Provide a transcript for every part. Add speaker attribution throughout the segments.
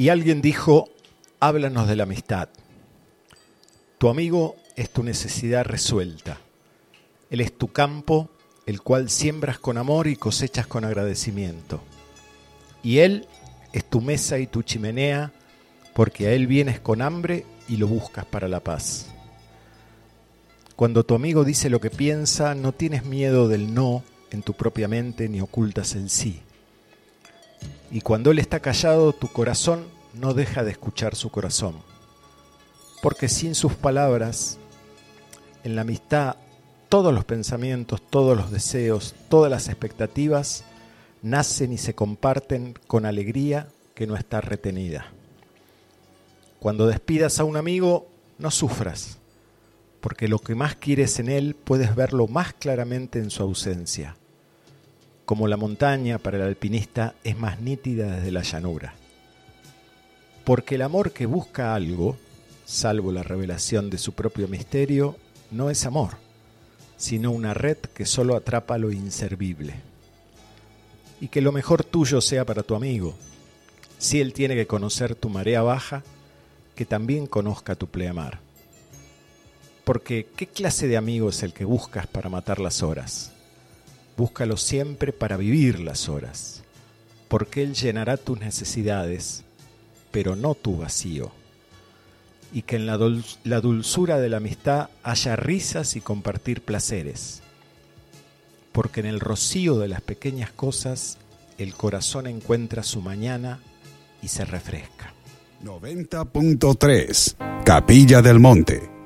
Speaker 1: Y alguien dijo, háblanos de la amistad. Tu amigo es tu necesidad resuelta. Él es tu campo, el cual siembras con amor y cosechas con agradecimiento. Y Él es tu mesa y tu chimenea, porque a Él vienes con hambre y lo buscas para la paz. Cuando tu amigo dice lo que piensa, no tienes miedo del no en tu propia mente ni ocultas el sí. Y cuando Él está callado, tu corazón no deja de escuchar su corazón. Porque sin sus palabras, en la amistad, todos los pensamientos, todos los deseos, todas las expectativas nacen y se comparten con alegría que no está retenida. Cuando despidas a un amigo, no sufras, porque lo que más quieres en él puedes verlo más claramente en su ausencia como la montaña para el alpinista es más nítida desde la llanura. Porque el amor que busca algo, salvo la revelación de su propio misterio, no es amor, sino una red que solo atrapa lo inservible. Y que lo mejor tuyo sea para tu amigo. Si él tiene que conocer tu marea baja, que también conozca tu pleamar. Porque, ¿qué clase de amigo es el que buscas para matar las horas? Búscalo siempre para vivir las horas, porque Él llenará tus necesidades, pero no tu vacío. Y que en la, la dulzura de la amistad haya risas y compartir placeres, porque en el rocío de las pequeñas cosas el corazón encuentra su mañana y se refresca.
Speaker 2: 90.3 Capilla del Monte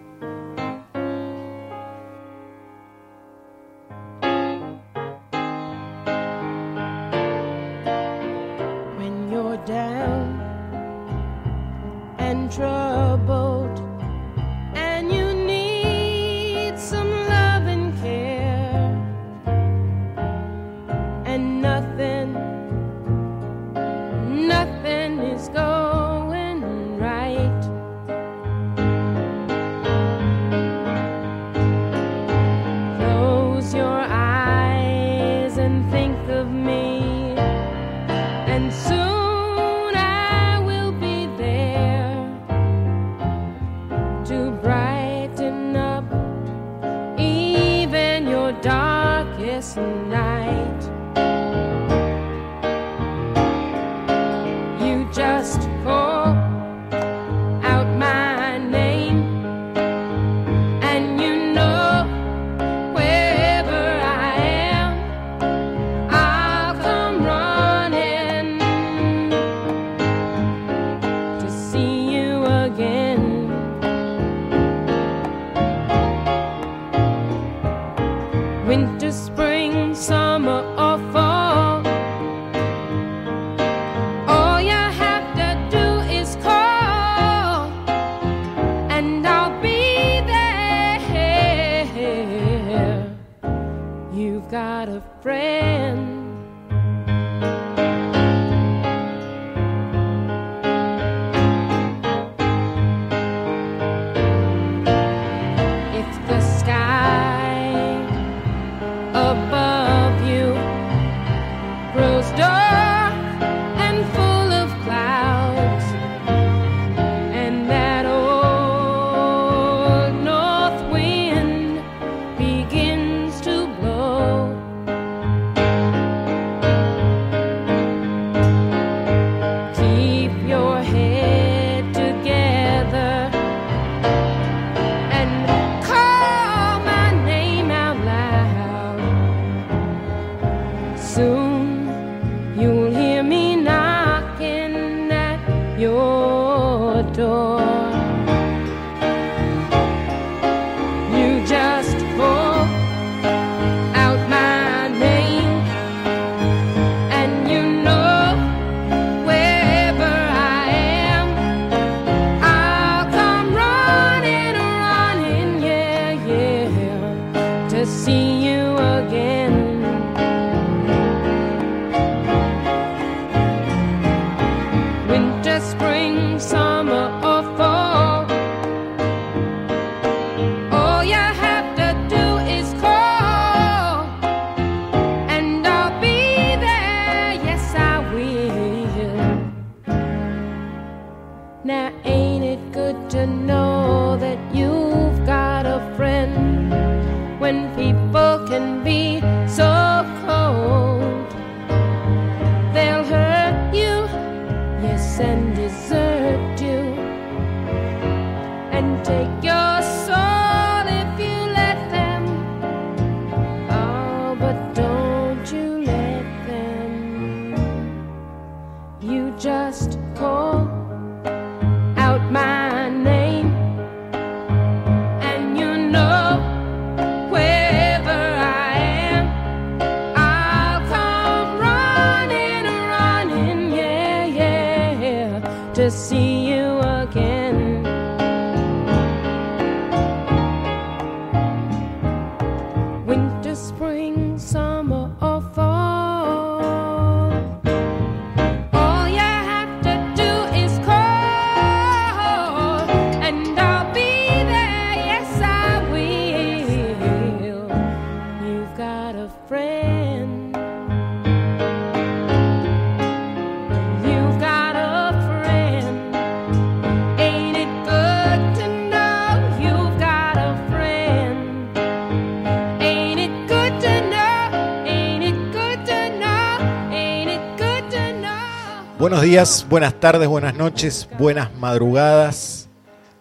Speaker 1: días, buenas tardes, buenas noches, buenas madrugadas.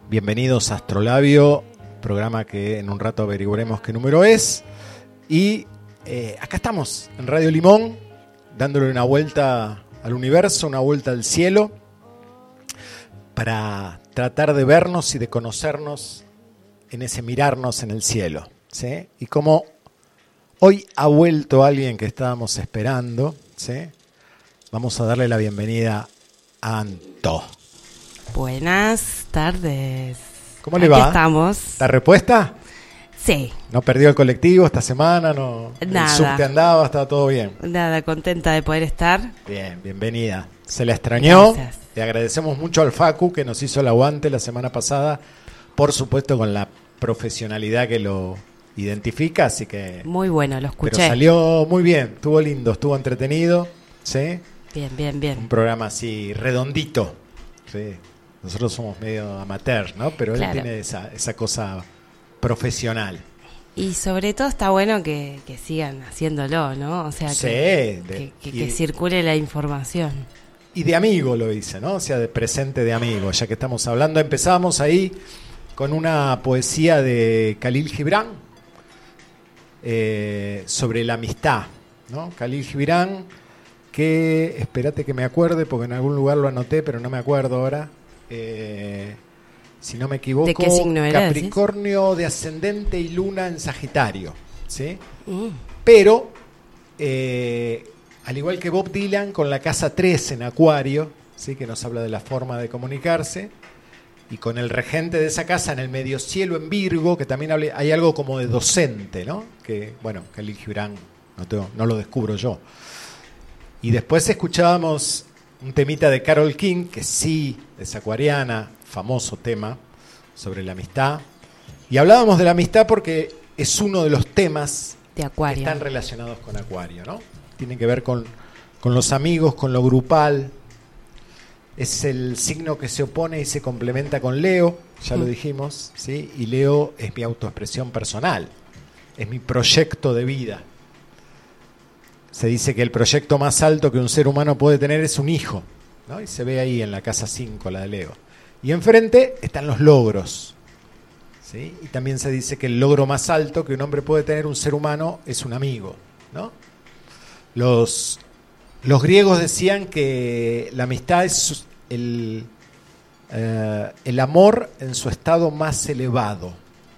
Speaker 1: Bienvenidos a Astrolabio, programa que en un rato averiguaremos qué número es. Y eh, acá estamos, en Radio Limón, dándole una vuelta al universo, una vuelta al cielo, para tratar de vernos y de conocernos en ese mirarnos en el cielo. ¿sí? Y como hoy ha vuelto alguien que estábamos esperando, ¿sí? Vamos a darle la bienvenida a Anto.
Speaker 3: Buenas tardes.
Speaker 1: ¿Cómo le
Speaker 3: Aquí
Speaker 1: va?
Speaker 3: estamos.
Speaker 1: ¿Está repuesta?
Speaker 3: Sí,
Speaker 1: ¿No perdió el colectivo esta semana? No,
Speaker 3: Nada.
Speaker 1: ¿El subte andaba? ¿Estaba todo bien?
Speaker 3: nada, contenta de poder estar.
Speaker 1: Bien, bienvenida. Se la extrañó.
Speaker 3: Gracias.
Speaker 1: Le agradecemos mucho al Facu que nos hizo el aguante la semana pasada. Por supuesto con la profesionalidad que lo identifica, así que...
Speaker 3: Muy bueno, lo
Speaker 1: Pero
Speaker 3: escuché.
Speaker 1: salió muy bien, estuvo lindo, estuvo entretenido, ¿sí?
Speaker 3: Bien, bien,
Speaker 1: Un
Speaker 3: bien.
Speaker 1: programa así redondito. Sí. Nosotros somos medio amateur, ¿no? Pero él
Speaker 3: Claro.
Speaker 1: tiene esa, esa cosa profesional.
Speaker 3: Y sobre todo está bueno que, que sigan haciéndolo, ¿no? O sea,
Speaker 1: Sí,
Speaker 3: que,
Speaker 1: de-
Speaker 3: que- que-
Speaker 1: y-
Speaker 3: que circule la información.
Speaker 1: Y de amigo lo dice, ¿no? O sea, de presente de amigo, ya que estamos hablando. Empezamos ahí con una poesía de Khalil Gibran eh, sobre la amistad, ¿no? Khalil Gibran, que, espérate que me acuerde, porque en algún lugar lo anoté, pero no me acuerdo ahora. Eh, si no me equivoco,
Speaker 3: ¿De qué signo era, decís?
Speaker 1: Capricornio de ascendente y luna en Sagitario, ¿sí?
Speaker 3: Mm,
Speaker 1: Pero, eh, al igual que Bob Dylan, con la casa 3 en Acuario, ¿sí? que nos habla de la forma de comunicarse, y con el regente de esa casa en el medio cielo en Virgo, que también hable- hay algo como de docente, ¿no? Que, bueno, Khalil Gibran, no, tengo- no lo descubro yo. Y después escuchábamos un temita de Carol King, que sí, es acuariana, famoso tema sobre la amistad. Y hablábamos de la amistad porque es uno de los temas
Speaker 3: de
Speaker 1: que
Speaker 3: Acuario.
Speaker 1: están relacionados con Acuario, ¿no? Tienen que ver con, con los amigos, con lo grupal. Es el signo que se opone y se complementa con Leo, ya lo
Speaker 3: Mm.
Speaker 1: dijimos, ¿sí? Y Leo es mi autoexpresión personal, es mi proyecto de vida. Se dice que el proyecto más alto que un ser humano puede tener es un hijo, ¿no? Y se ve ahí en la casa 5, la de Leo. Y enfrente están los logros, ¿sí? Y también se dice que el logro más alto que un hombre puede tener, un ser humano, es un amigo. ¿no? Los, los griegos decían que la amistad es el, eh, el amor en su estado más elevado.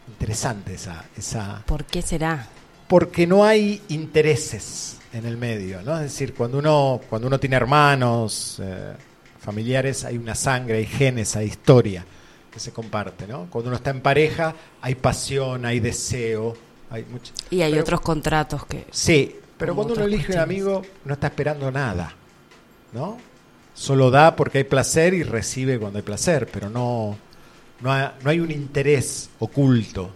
Speaker 1: Interesante esa, esa...
Speaker 3: ¿Por qué será?
Speaker 1: Porque no hay intereses en el medio, ¿no? Es decir, cuando uno, cuando uno tiene hermanos, eh, familiares, hay una sangre, hay genes, hay historia que se comparte, ¿no? Cuando uno está en pareja, hay pasión, hay deseo, hay mucho...
Speaker 3: Y hay
Speaker 1: Pero-
Speaker 3: otros contratos que...
Speaker 1: Sí, pero cuando uno elige un amigo, no está esperando nada, ¿no? Solo da porque hay placer y recibe cuando hay placer, pero no, no, ha- no hay un interés oculto.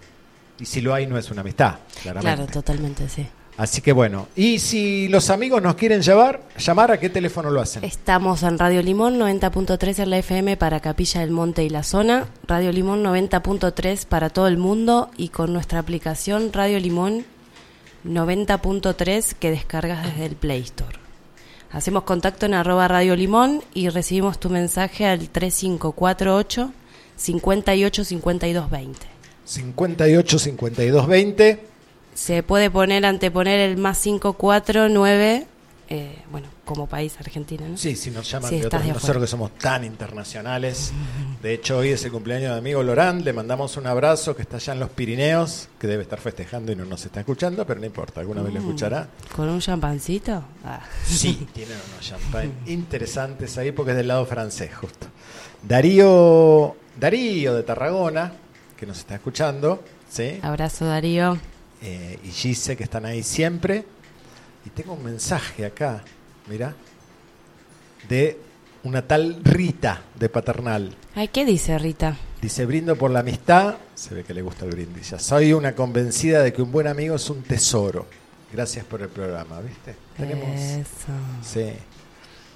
Speaker 1: Y si lo hay, no es una amistad, claramente.
Speaker 3: Claro, totalmente, sí.
Speaker 1: Así que bueno, y si los amigos nos quieren llevar, llamar, ¿a qué teléfono lo hacen?
Speaker 3: Estamos en Radio Limón 90.3 en la FM para Capilla del Monte y la zona, Radio Limón 90.3 para todo el mundo y con nuestra aplicación Radio Limón 90.3 que descargas desde el Play Store. Hacemos contacto en arroba Radio Limón y recibimos tu mensaje al 3548 58 52 20.
Speaker 1: 58 52 20.
Speaker 3: Se puede poner, anteponer el más 549, eh, bueno, como país Argentina, ¿no?
Speaker 1: Sí, si nos llaman
Speaker 3: Sí,
Speaker 1: de otros,
Speaker 3: de
Speaker 1: nosotros que somos tan internacionales. De hecho, hoy es el cumpleaños de amigo Lorán, le mandamos un abrazo que está allá en los Pirineos, que debe estar festejando y no nos está escuchando, pero no importa, alguna
Speaker 3: Mm.
Speaker 1: vez lo escuchará.
Speaker 3: ¿Con un champancito? Ah.
Speaker 1: Sí, tienen unos champagne interesantes ahí porque es del lado francés, justo. Darío, Darío de Tarragona, que nos está escuchando, ¿sí?
Speaker 3: Abrazo Darío.
Speaker 1: Eh, y Gise, que están ahí siempre. Y tengo un mensaje acá, mira, de una tal Rita de Paternal.
Speaker 3: Ay, ¿qué dice Rita?
Speaker 1: Dice, brindo por la amistad, se ve que le gusta el brindis. Ya soy una convencida de que un buen amigo es un tesoro. Gracias por el programa, ¿viste? Tenemos...
Speaker 3: Eso.
Speaker 1: Sí.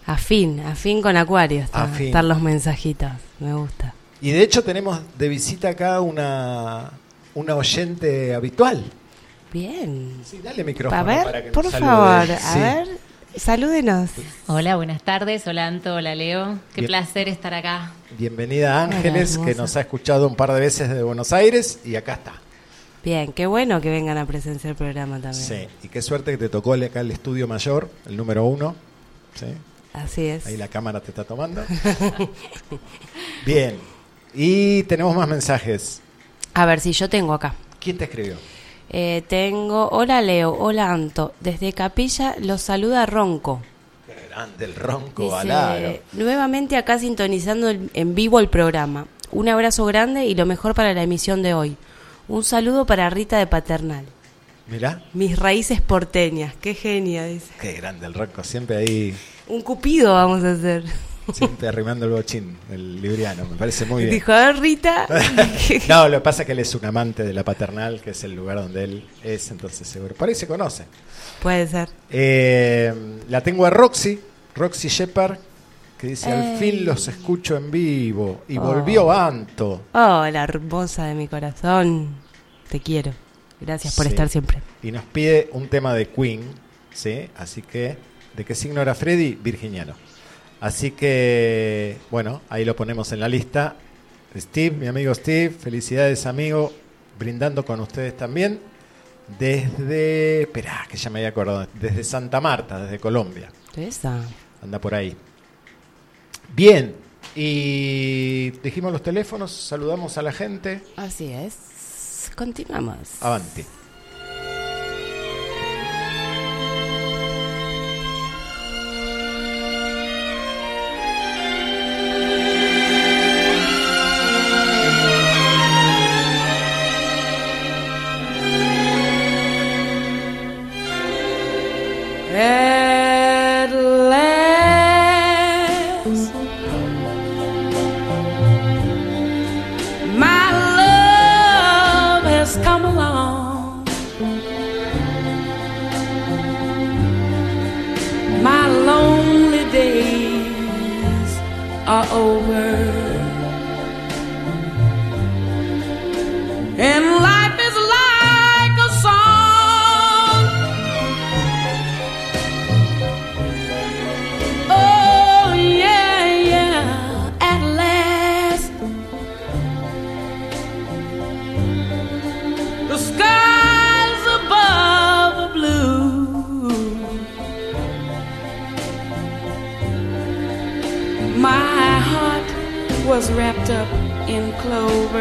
Speaker 3: Afín, afín con Acuario está-
Speaker 1: Afín.
Speaker 3: están los mensajitos. Me gusta.
Speaker 1: Y de hecho tenemos de visita acá una, una oyente habitual.
Speaker 3: Bien.
Speaker 1: Sí, dale micrófono
Speaker 3: A ver,
Speaker 1: para que
Speaker 3: por
Speaker 1: nos salude.
Speaker 3: favor, a
Speaker 1: Sí.
Speaker 3: ver, salúdenos.
Speaker 4: Hola, buenas tardes. Hola Anto, hola Leo. Qué
Speaker 1: Bien.
Speaker 4: placer estar acá.
Speaker 1: Bienvenida Ángeles,
Speaker 3: Hola,
Speaker 1: que nos ha escuchado un par de veces desde Buenos Aires y acá está.
Speaker 3: Bien, qué bueno que vengan a presenciar el programa también.
Speaker 1: Sí, y qué suerte que te tocó acá el estudio mayor, el número uno. Sí,
Speaker 3: Así es.
Speaker 1: ahí la cámara te está tomando. Bien, y tenemos más mensajes.
Speaker 3: A ver si yo tengo acá.
Speaker 1: ¿Quién te escribió?
Speaker 3: Eh, tengo, hola Leo, hola Anto. Desde Capilla los saluda Ronco.
Speaker 1: Qué grande el ronco
Speaker 3: Dice,
Speaker 1: Alaro.
Speaker 3: nuevamente acá sintonizando el- en vivo el programa. Un abrazo grande y lo mejor para la emisión de hoy. Un saludo para Rita de Paternal.
Speaker 1: Mirá,
Speaker 3: Mis raíces porteñas, qué genia, dice.
Speaker 1: qué grande el ronco, siempre ahí,
Speaker 3: Un cupido vamos a hacer.
Speaker 1: siempre arrimando el bochín, el libriano, me parece muy bien.
Speaker 3: Dijo, a ver Rita.
Speaker 1: No, lo que pasa es que él es un amante de la paternal, que es el lugar donde él es, entonces seguro. Por ahí se conoce.
Speaker 3: Puede ser.
Speaker 1: Eh, la tengo a Roxy, Roxy Shepard, que dice, al
Speaker 3: Ey.
Speaker 1: fin los escucho en vivo. Y
Speaker 3: Oh.
Speaker 1: volvió Anto.
Speaker 3: Oh, la hermosa de mi corazón. Te quiero. Gracias por
Speaker 1: Sí.
Speaker 3: estar siempre.
Speaker 1: Y nos pide un tema de Queen, ¿sí? Así que, ¿de qué signo era Freddy? Virginiano. Así que, bueno, ahí lo ponemos en la lista. Steve, mi amigo Steve, felicidades amigo, brindando con ustedes también. Desde, espera, que ya me había acordado, desde Santa Marta, desde Colombia.
Speaker 3: Esa.
Speaker 1: Anda por ahí. Bien, y dijimos los teléfonos, saludamos a la gente.
Speaker 3: Así es. Continuamos.
Speaker 1: Avanti.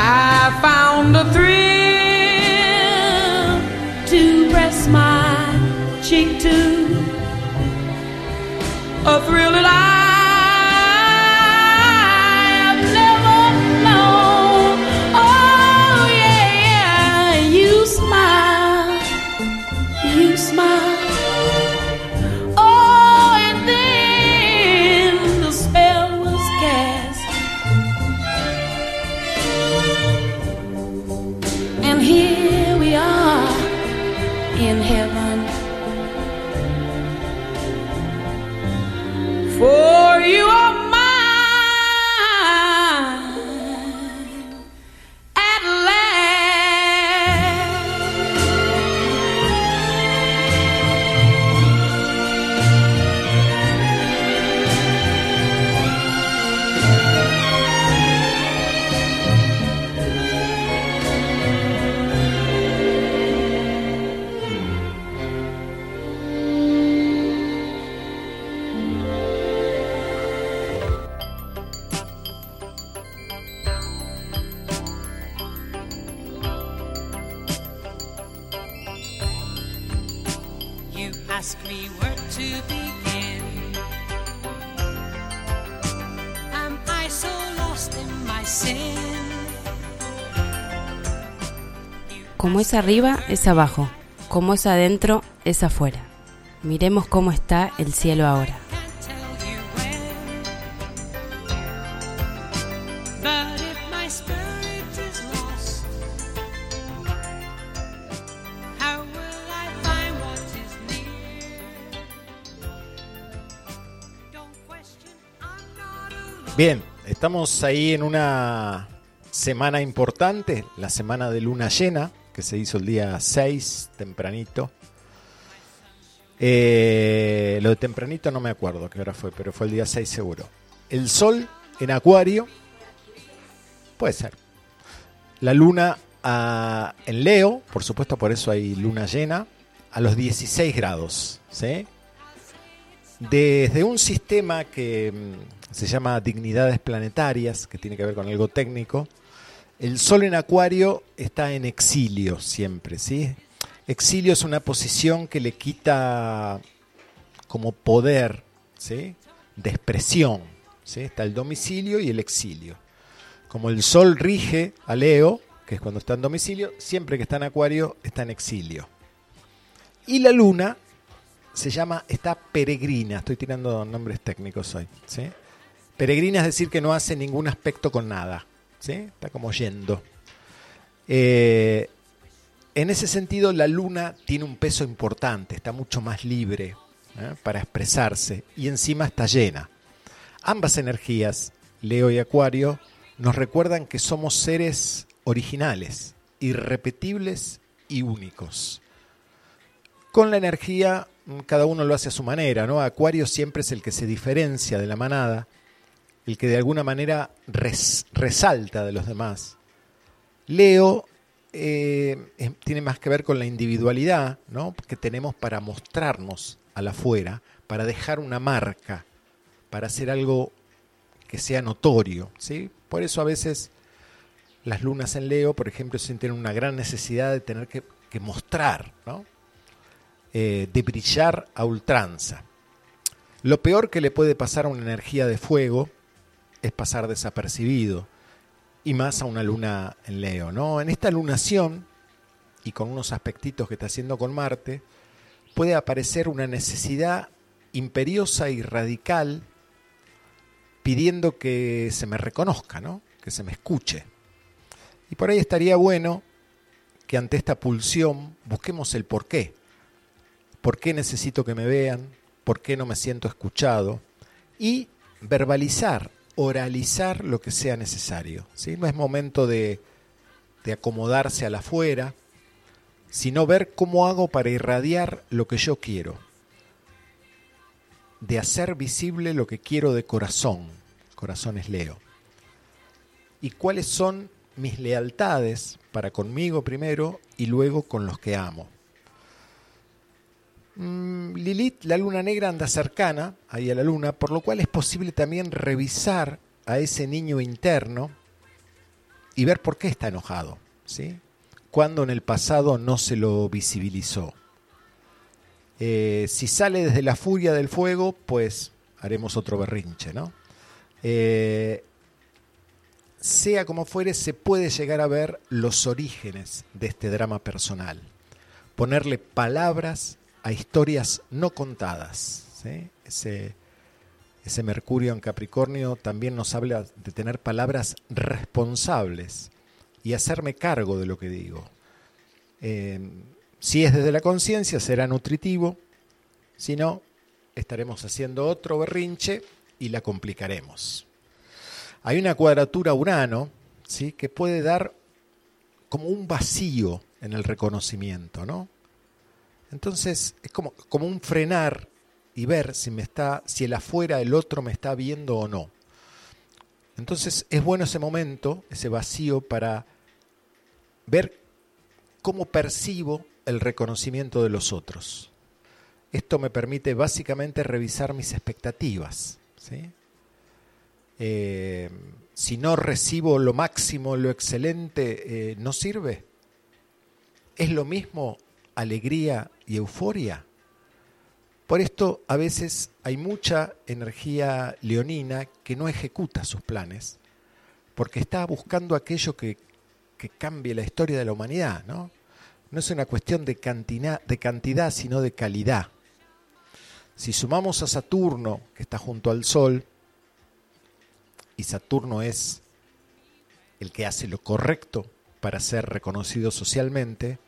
Speaker 5: I found a thrill to press my
Speaker 6: cheek to. A thrill
Speaker 3: that es arriba, es abajo. Como es adentro, es afuera. Miremos cómo está el cielo ahora.
Speaker 1: Bien, estamos ahí en una semana importante, la semana de luna llena, que se hizo el día 6, tempranito. Eh, lo de tempranito no me acuerdo qué hora fue, pero fue el día 6 seguro. El sol en acuario, puede ser. La luna ah, en Leo, por supuesto por eso hay luna llena, a los 16 grados. Desde un sistema que mm, se llama dignidades planetarias, que tiene que ver con algo técnico, el Sol en Acuario está en exilio siempre, ¿sí? Exilio es una posición que le quita como poder, ¿sí? De expresión, ¿sí? Está el domicilio y el exilio. Como el Sol rige a Leo, que es cuando está en domicilio, siempre que está en Acuario está en exilio. Y la Luna se llama, está peregrina, estoy tirando nombres técnicos hoy, ¿sí? Peregrina es decir que no hace ningún aspecto con nada, ¿sí? Está como yendo. Eh, en ese sentido, la luna tiene un peso importante, está mucho más libre ¿eh? para expresarse y encima está llena. Ambas energías, Leo y Acuario, nos recuerdan que somos seres originales, irrepetibles y únicos. Con la energía, cada uno lo hace a su manera, ¿no? Acuario siempre es el que se diferencia de la manada, el que de alguna manera res- resalta de los demás. Leo eh, tiene más que ver con la individualidad ¿no? que tenemos para mostrarnos a la afuera, para dejar una marca, para hacer algo que sea notorio. ¿sí? Por eso a veces las lunas en Leo, por ejemplo, sienten una gran necesidad de tener que, que mostrar, ¿no? Eh, de brillar a ultranza. Lo peor que le puede pasar a una energía de fuego es pasar desapercibido y más a una luna en Leo, ¿no? En esta lunación y con unos aspectitos que está haciendo con Marte, puede aparecer una necesidad imperiosa y radical pidiendo que se me reconozca, ¿no? Que se me escuche. Y por ahí estaría bueno que ante esta pulsión busquemos el por qué. ¿Por qué necesito que me vean? ¿Por qué no me siento escuchado? Y verbalizar, oralizar lo que sea necesario. ¿sí? No es momento de, de acomodarse a la afuera, sino ver cómo hago para irradiar lo que yo quiero. De hacer visible lo que quiero de corazón. Corazón es Leo. Y cuáles son mis lealtades para conmigo primero y luego con los que amo. Mm, Lilith, la luna negra, anda cercana ahí a la luna, por lo cual es posible también revisar a ese niño interno y ver por qué está enojado, ¿sí? Cuando en el pasado no se lo visibilizó. Eh, si sale desde la furia del fuego, pues haremos otro berrinche, ¿no? Eh, sea como fuere, se puede llegar a ver los orígenes de este drama personal. Ponerle palabras a historias no contadas. Ese, ese Mercurio en Capricornio también nos habla de tener palabras responsables y hacerme cargo de lo que digo. Eh, si es desde la conciencia, será nutritivo. Si no, estaremos haciendo otro berrinche y la complicaremos. Hay una cuadratura Urano ¿sí? que puede dar como un vacío en el reconocimiento, ¿no? Entonces es como, como un frenar y ver si me está, si el afuera, el otro me está viendo o no. Entonces es bueno ese momento, ese vacío, para ver cómo percibo el reconocimiento de los otros. Esto me permite básicamente revisar mis expectativas. Eh, si no recibo lo máximo, lo excelente, eh, ¿no sirve? ¿Es lo mismo alegría y euforia? Por esto a veces hay mucha energía leonina que no ejecuta sus planes, porque está buscando aquello que, que cambie la historia de la humanidad, ¿no? No es una cuestión de de cantidad, sino de calidad. Si sumamos a Saturno, que está junto al Sol, y Saturno es el que hace lo correcto para ser reconocido socialmente,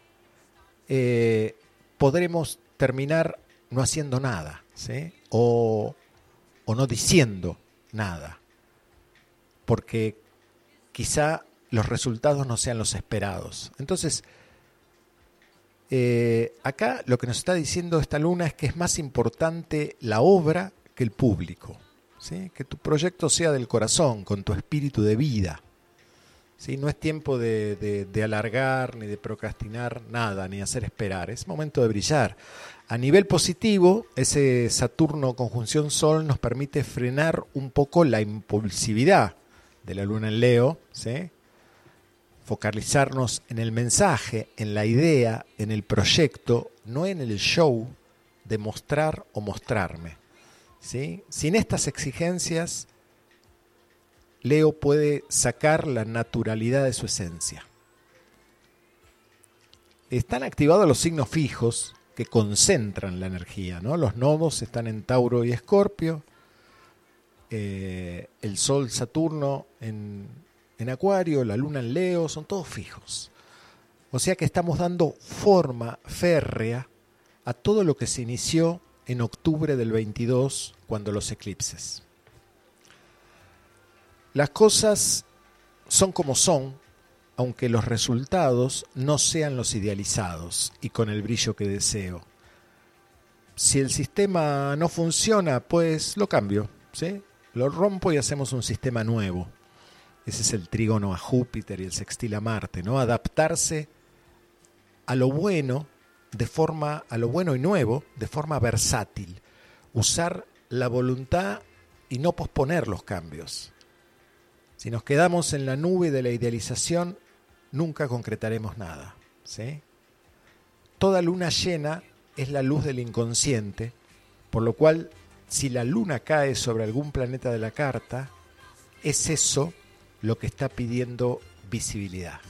Speaker 1: eh, podremos terminar no haciendo nada, o, o no diciendo nada, porque quizá los resultados no sean los esperados. Entonces, eh, acá lo que nos está diciendo esta luna es que es más importante la obra que el público. ¿sí? Que tu proyecto sea del corazón, con tu espíritu de vida. ¿Sí? No es tiempo de, de- alargar, ni de procrastinar nada, ni hacer esperar. Es momento de brillar. A nivel positivo, ese Saturno conjunción Sol nos permite frenar un poco la impulsividad de la luna en Leo, ¿sí? focalizarnos en el mensaje, en la idea, en el proyecto, no en el show de mostrar o mostrarme. ¿sí? Sin estas exigencias, Leo puede sacar la naturalidad de su esencia. Están activados los signos fijos que concentran la energía. ¿no? Los nodos están en Tauro y Escorpio. eh, el Sol, Saturno en, en Acuario, la Luna en Leo, son todos fijos. O sea que estamos dando forma férrea a todo lo que se inició en octubre del 22, cuando los eclipses. Las cosas son como son, aunque los resultados no sean los idealizados y con el brillo que deseo. Si el sistema no funciona, pues lo cambio, ¿sí? Lo rompo y hacemos un sistema nuevo. Ese es el trígono a Júpiter y el sextil a Marte, ¿no? Adaptarse a lo bueno de forma a lo bueno y nuevo de forma versátil, usar la voluntad y no posponer los cambios. Si nos quedamos en la nube de la idealización, nunca concretaremos nada. Toda luna llena es la luz del inconsciente, por lo cual si la luna cae sobre algún planeta de la carta, es eso lo que está pidiendo visibilidad.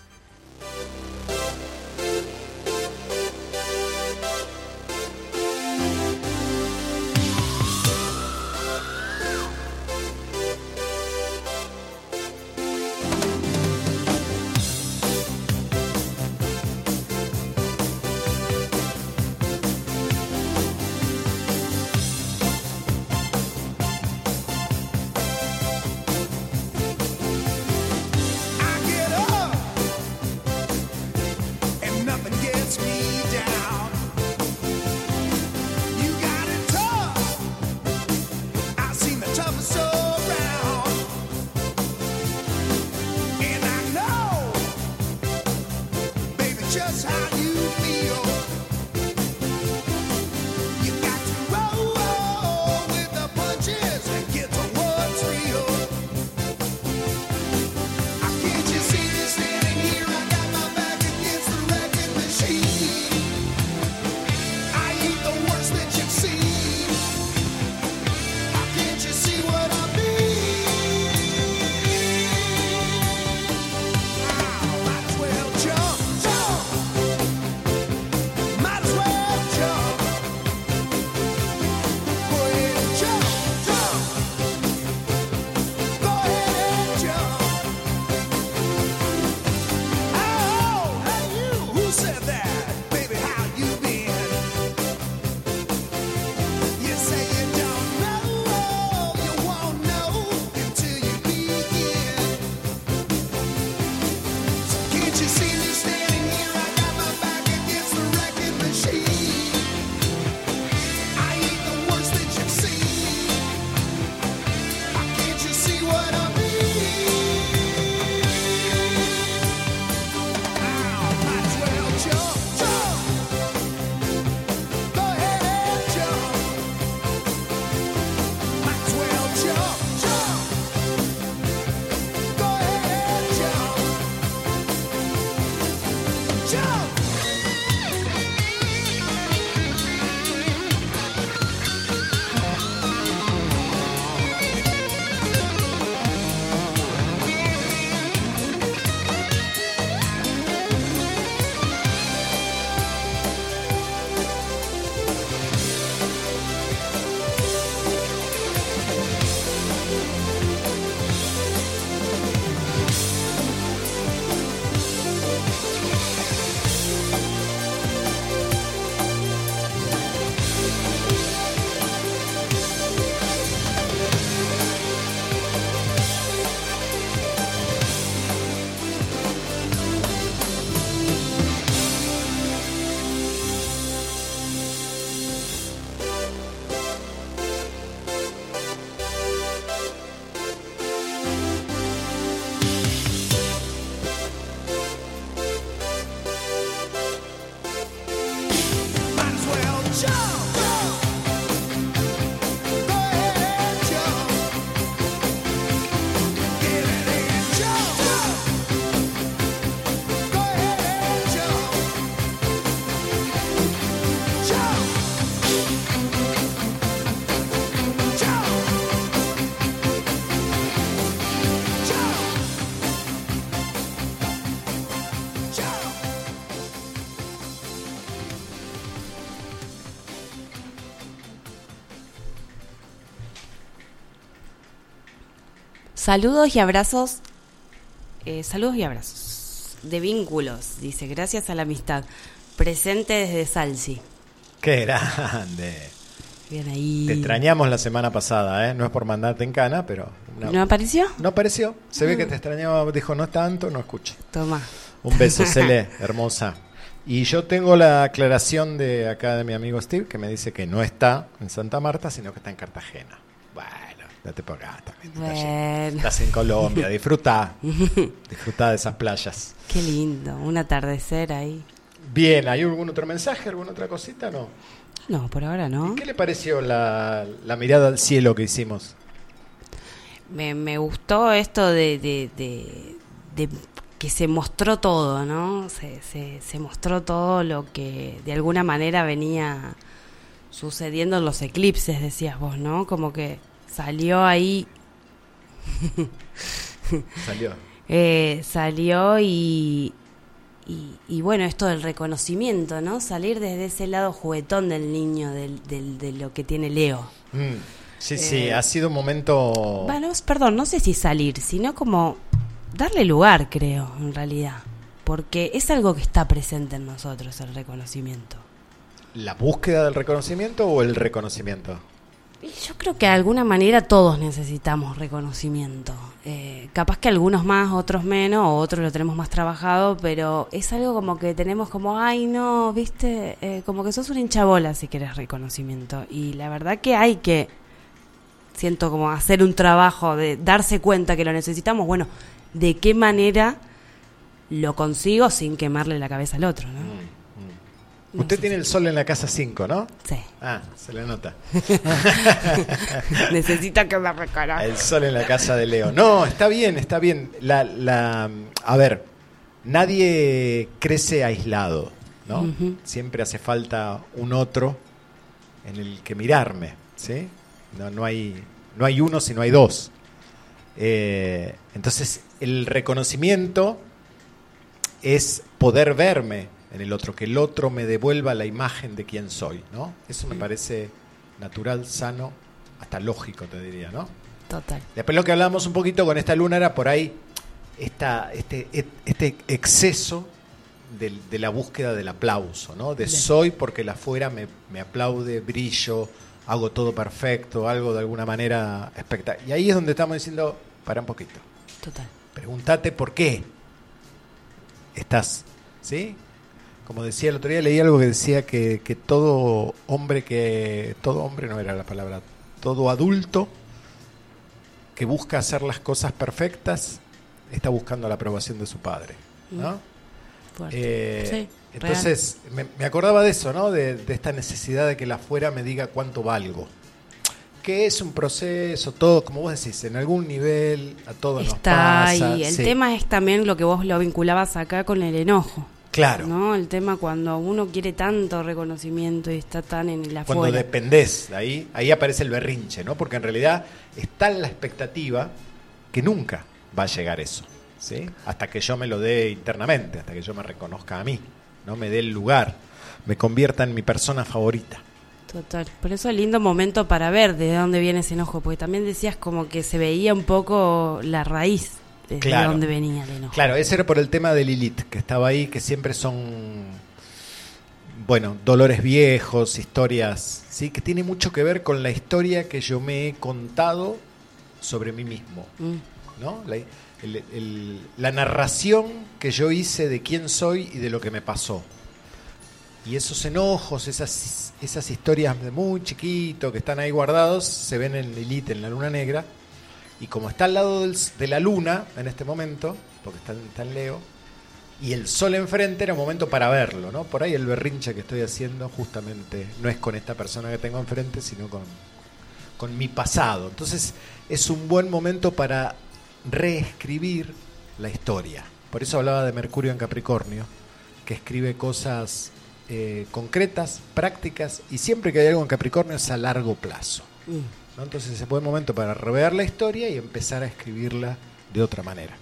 Speaker 3: Saludos y abrazos. eh, saludos y abrazos. De vínculos, dice. Gracias a la amistad. Presente desde Salsi.
Speaker 1: Qué grande.
Speaker 3: Bien ahí.
Speaker 1: Te extrañamos la semana pasada, ¿eh? No es por mandarte en cana, pero... No,
Speaker 3: ¿No apareció?
Speaker 1: no apareció. Se ve que te extrañaba. Dijo, no tanto, no escucho.
Speaker 3: Toma.
Speaker 1: Un beso, Cele, hermosa. Y yo tengo la aclaración de acá de mi amigo Steve, que me dice que no está en Santa Marta, sino que está en Cartagena. Bueno, date por acá también. Estás,
Speaker 3: Bueno.
Speaker 1: estás en Colombia, disfruta. disfruta de esas playas.
Speaker 3: Qué lindo. Un atardecer ahí.
Speaker 1: Bien, ¿hay algún otro mensaje, alguna otra cosita? No.
Speaker 3: No, por ahora no.
Speaker 1: ¿Qué le pareció la, la mirada al cielo que hicimos?
Speaker 3: Me, me gustó esto de, de, de- de que se mostró todo, ¿no? Se, se, se mostró todo lo que de alguna manera venía sucediendo en los eclipses, decías vos, ¿no? Como que salió ahí,
Speaker 1: Salió.
Speaker 3: eh, salió y, y, y bueno, esto del reconocimiento, ¿no? Salir desde ese lado juguetón del niño, del, del, de lo que tiene Leo.
Speaker 1: Mm, Sí, sí,
Speaker 3: Eh,
Speaker 1: ha sido un momento...
Speaker 3: Bueno, perdón, no sé si salir, sino como darle lugar, creo, en realidad. Porque es algo que está presente en nosotros, el reconocimiento.
Speaker 1: ¿La búsqueda del reconocimiento o el reconocimiento?
Speaker 3: Yo creo que de alguna manera todos necesitamos reconocimiento. Eh, capaz que algunos más, otros menos, o otros lo tenemos más trabajado, pero es algo como que tenemos como, ay no, viste, Eh, como que sos una hinchabola si querés reconocimiento. Y la verdad que hay que, siento como hacer un trabajo de darse cuenta que lo necesitamos, bueno, de qué manera lo consigo sin quemarle la cabeza al otro, ¿no? No
Speaker 1: Usted tiene el sol en la casa 5, ¿no?
Speaker 3: Sí.
Speaker 1: Ah, se le nota.
Speaker 3: Necesito que me reconozca.
Speaker 1: El sol en la casa de Leo. No, está bien, está bien. La, la, a ver, nadie crece aislado, ¿no? Siempre hace falta un otro en el que mirarme, ¿sí? No, no, hay, no hay uno si no hay dos. Eh, entonces, el reconocimiento es poder verme en el otro, que el otro me devuelva la imagen de quién soy, ¿no? Eso me parece natural, sano, hasta lógico, te diría, ¿no?
Speaker 3: Total.
Speaker 1: Después lo que hablábamos un poquito con esta luna era por ahí esta, este, este exceso de, la búsqueda del aplauso, ¿no? De soy porque la afuera me, me aplaude, brillo, hago todo perfecto, algo de alguna manera espectacular. Y ahí es donde estamos diciendo, para un poquito,
Speaker 3: Total.
Speaker 1: pregúntate por qué estás, ¿sí? Como decía el otro día, leí algo que decía que, que todo hombre que, todo hombre no era la palabra, todo adulto que busca hacer las cosas perfectas está buscando la aprobación de su padre, ¿no?
Speaker 3: Fuerte.
Speaker 1: Eh,
Speaker 3: Sí,
Speaker 1: entonces, me, me acordaba de eso, ¿no? De, de esta necesidad de que la afuera me diga cuánto valgo. Que es un proceso, todo, como vos decís, en algún nivel a todos nos
Speaker 3: Está
Speaker 1: pasa.
Speaker 3: ahí. El
Speaker 1: sí.
Speaker 3: tema es también lo que vos lo vinculabas acá con el enojo.
Speaker 1: Claro.
Speaker 3: ¿No? El tema cuando uno quiere tanto reconocimiento y está tan en el
Speaker 1: Cuando dependés de ahí, ahí aparece el berrinche, ¿no? Porque en realidad está en la expectativa que nunca va a llegar eso, ¿sí? Hasta que yo me lo dé internamente, hasta que yo me reconozca a mí, no me dé el lugar, me convierta en mi persona favorita.
Speaker 3: Total. Por eso es lindo momento para ver de dónde viene ese enojo, porque también decías como que se veía un poco la raíz de
Speaker 1: Claro.
Speaker 3: dónde venía el enojo.
Speaker 1: Claro, ese era por el tema de Lilith, que estaba ahí, que siempre son, bueno, dolores viejos, historias, ¿sí? Que tiene mucho que ver con la historia que yo me he contado sobre mí mismo.
Speaker 3: Mm,
Speaker 1: ¿no? La, el- el- la narración que yo hice de quién soy y de lo que me pasó. Y esos enojos, esas, esas historias de muy chiquito que están ahí guardados, se ven en Lilith, en la luna negra. Y como está al lado de la luna en este momento, porque está, está en Leo, y el sol enfrente era un momento para verlo, ¿no? Por ahí el berrinche que estoy haciendo justamente no es con esta persona que tengo enfrente, sino con, con mi pasado. Entonces es un buen momento para reescribir la historia. Por eso hablaba de Mercurio en Capricornio, que escribe cosas eh, concretas, prácticas, y siempre que hay algo en Capricornio es a largo plazo.
Speaker 3: Mm.
Speaker 1: ¿No? Entonces es buen momento para rever la historia y empezar a escribirla de otra manera.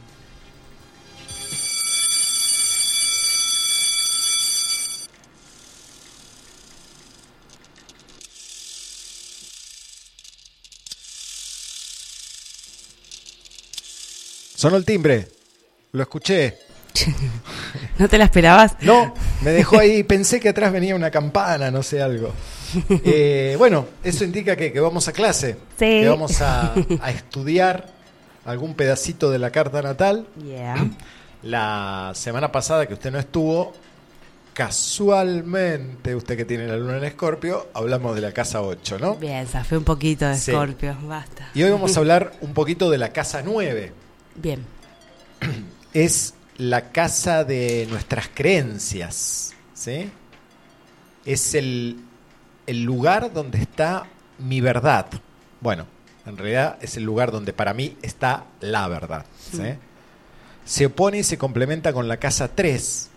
Speaker 1: Sonó el timbre. Lo escuché.
Speaker 3: ¿No te la esperabas?
Speaker 1: No, me dejó ahí. Pensé que atrás venía una campana, no sé, algo. Eh, bueno, eso indica que, que vamos a clase.
Speaker 3: Sí.
Speaker 1: Que vamos a, a estudiar algún pedacito de la carta natal.
Speaker 3: Yeah.
Speaker 1: La semana pasada que usted no estuvo, casualmente, usted que tiene la luna en Escorpio, hablamos de la casa 8, ¿no?
Speaker 3: Bien, zafé un poquito de
Speaker 1: Sí.
Speaker 3: Scorpio, basta.
Speaker 1: Y hoy vamos a hablar un poquito de la casa 9.
Speaker 3: Bien.
Speaker 1: es la casa de nuestras creencias, ¿sí? Es el, el lugar donde está mi verdad. Bueno, en realidad es el lugar donde para mí está la verdad, ¿sí? Se opone y se complementa con la casa 3,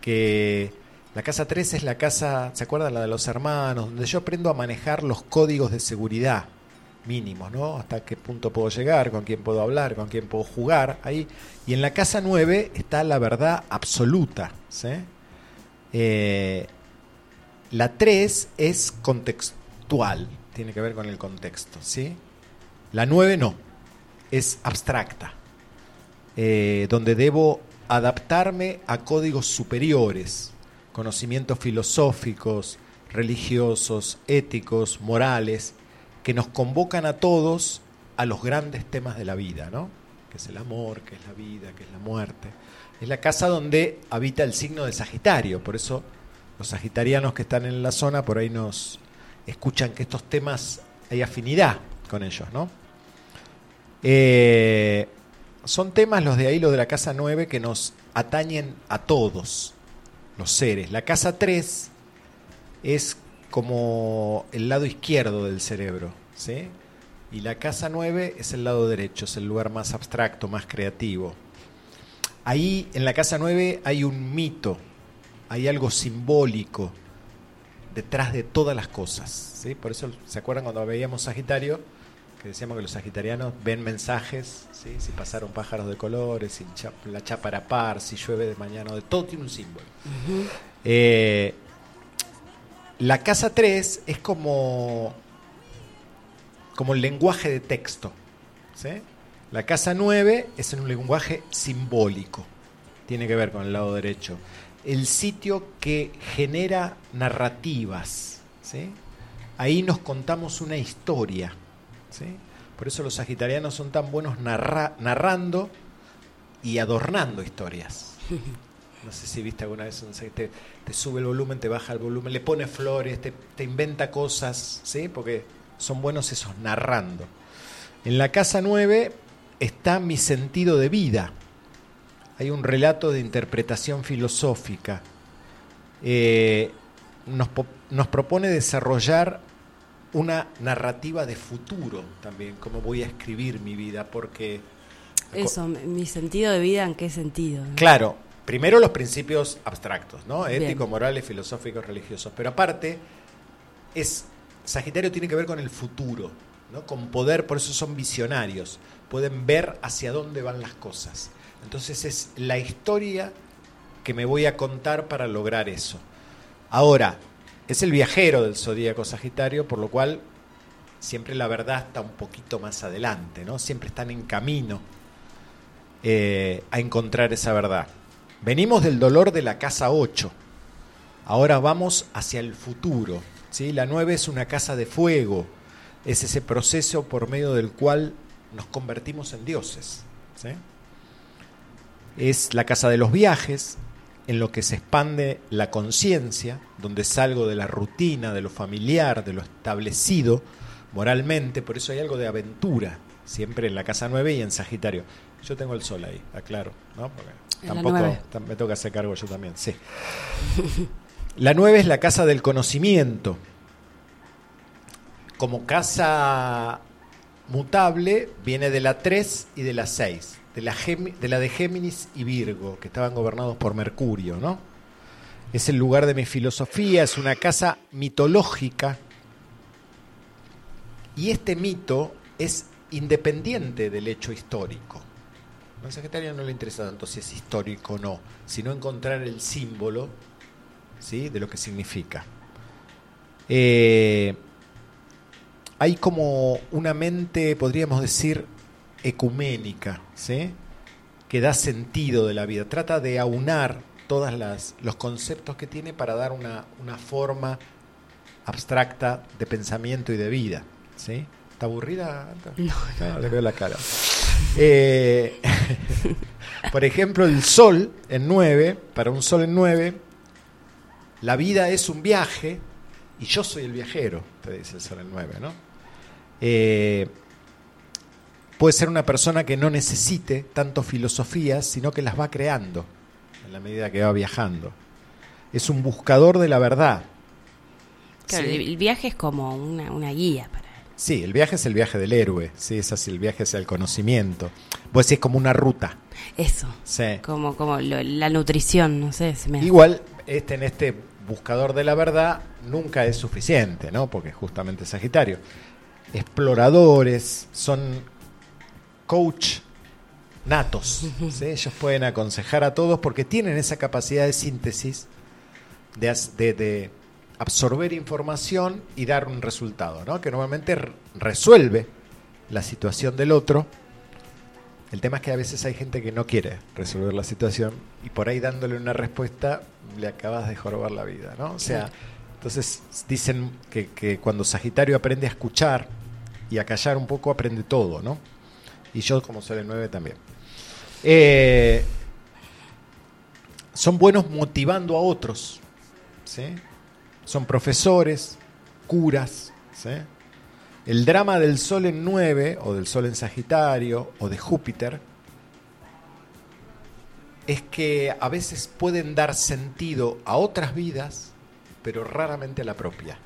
Speaker 1: que la casa 3 es la casa, ¿se acuerdan? La de los hermanos, donde yo aprendo a manejar los códigos de seguridad mínimos, ¿no? Hasta qué punto puedo llegar, con quién puedo hablar, con quién puedo jugar, ahí. Y en la casa 9 está la verdad absoluta, ¿sí? Eh, la 3 es contextual, tiene que ver con el contexto, ¿sí? La 9 no, es abstracta, eh, donde debo adaptarme a códigos superiores, conocimientos filosóficos, religiosos, éticos, morales, que nos convocan a todos a los grandes temas de la vida, ¿no? Que es el amor, que es la vida, que es la muerte. Es la casa donde habita el signo de Sagitario, por eso los sagitarianos que están en la zona por ahí nos escuchan que estos temas hay afinidad con ellos, ¿no? Eh, son temas los de ahí, los de la casa 9, que nos atañen a todos los seres. La casa 3 es como el lado izquierdo del cerebro, ¿sí? Y la casa 9 es el lado derecho, es el lugar más abstracto, más creativo. Ahí en la casa 9 hay un mito, hay algo simbólico detrás de todas las cosas, ¿sí? Por eso, ¿se acuerdan cuando veíamos Sagitario? Que decíamos que los sagitarianos ven mensajes, ¿sí? Si pasaron pájaros de colores, si la chapa era par, si llueve de mañana, de todo tiene un símbolo. Eh, la casa 3 es como, como el lenguaje de texto. ¿sí? La casa 9 es en un lenguaje simbólico. Tiene que ver con el lado derecho. El sitio que genera narrativas. ¿sí? Ahí nos contamos una historia. ¿sí? Por eso los sagitarianos son tan buenos narra- narrando y adornando historias. No sé si viste alguna vez un sag- te, te sube el volumen, te baja el volumen, le pone flores, te, te inventa cosas, ¿sí? Porque son buenos esos narrando. En la casa 9 está mi sentido de vida. Hay un relato de interpretación filosófica. Eh, nos, nos propone desarrollar una narrativa de futuro también, cómo voy a escribir mi vida, porque...
Speaker 3: Eso, mi sentido de vida, ¿en qué sentido? no?
Speaker 1: Claro, primero los principios abstractos, ¿no? Éticos, morales, filosóficos, religiosos. Pero aparte, es Sagitario tiene que ver con el futuro, ¿no? Con poder, por eso son visionarios. Pueden ver hacia dónde van las cosas. Entonces es la historia que me voy a contar para lograr eso. Ahora, es el viajero del zodíaco Sagitario, por lo cual siempre la verdad está un poquito más adelante, ¿no? Siempre están en camino eh, a encontrar esa verdad. Venimos del dolor de la casa 8. Ahora vamos hacia el futuro. ¿sí? La 9 es una casa de fuego. Es ese proceso por medio del cual nos convertimos en dioses. ¿sí? Es la casa de los viajes, en lo que se expande la conciencia, donde salgo de la rutina, de lo familiar, de lo establecido moralmente. Por eso hay algo de aventura, siempre en la casa 9 y en Sagitario. Yo tengo el sol ahí, aclaro, ¿no?
Speaker 3: En
Speaker 1: Tampoco me toca hacer cargo yo también, sí. La 9 es la casa del conocimiento. Como casa mutable viene de la 3 y de la 6, de la, de la de Géminis y Virgo, que estaban gobernados por Mercurio, ¿no? Es el lugar de mi filosofía, es una casa mitológica. Y este mito es independiente del hecho histórico. Al Sagitario no le interesa tanto si es histórico o no, sino encontrar el símbolo ¿sí? de lo que significa. Eh, hay como una mente, podríamos decir, ecuménica, ¿sí? que da sentido de la vida. Trata de aunar todos los conceptos que tiene para dar una, una forma abstracta de pensamiento y de vida. ¿sí? ¿Está aburrida?
Speaker 3: No.
Speaker 1: Ah, le veo la cara. Eh, por ejemplo, el sol en 9, para un sol en 9, la vida es un viaje y yo soy el viajero, te dice el sol en 9, ¿no? Eh, puede ser una persona que no necesite tanto filosofías, sino que las va creando en la medida que va viajando. Es un buscador de la verdad.
Speaker 3: Claro,
Speaker 1: ¿sí?
Speaker 3: el, viaje es como una, una guía para.
Speaker 1: Sí, el viaje es el viaje del héroe, sí, es así, el viaje hacia el conocimiento. Pues sí, es como una ruta.
Speaker 3: Eso.
Speaker 1: Sí.
Speaker 3: Como, como lo- la nutrición, no sé. Se me...
Speaker 1: Igual, este, en este buscador de la verdad nunca es suficiente, ¿no? Porque justamente Sagitario. Exploradores, son coach natos. ¿sí? Ellos pueden aconsejar a todos porque tienen esa capacidad de síntesis, de, de- de absorber información y dar un resultado, ¿no? Que normalmente resuelve la situación del otro. El tema es que a veces hay gente que no quiere resolver la situación y por ahí dándole una respuesta le acabas de jorobar la vida, ¿no? O sea, entonces dicen que, que cuando Sagitario aprende a escuchar y a callar un poco, aprende todo, ¿no? Y yo, como soy el 9, también. Eh, son buenos motivando a otros, ¿sí? Son profesores, curas, ¿sí? El drama del Sol en 9, o del Sol en Sagitario, o de Júpiter, es que a veces pueden dar sentido a otras vidas, pero raramente a la propia.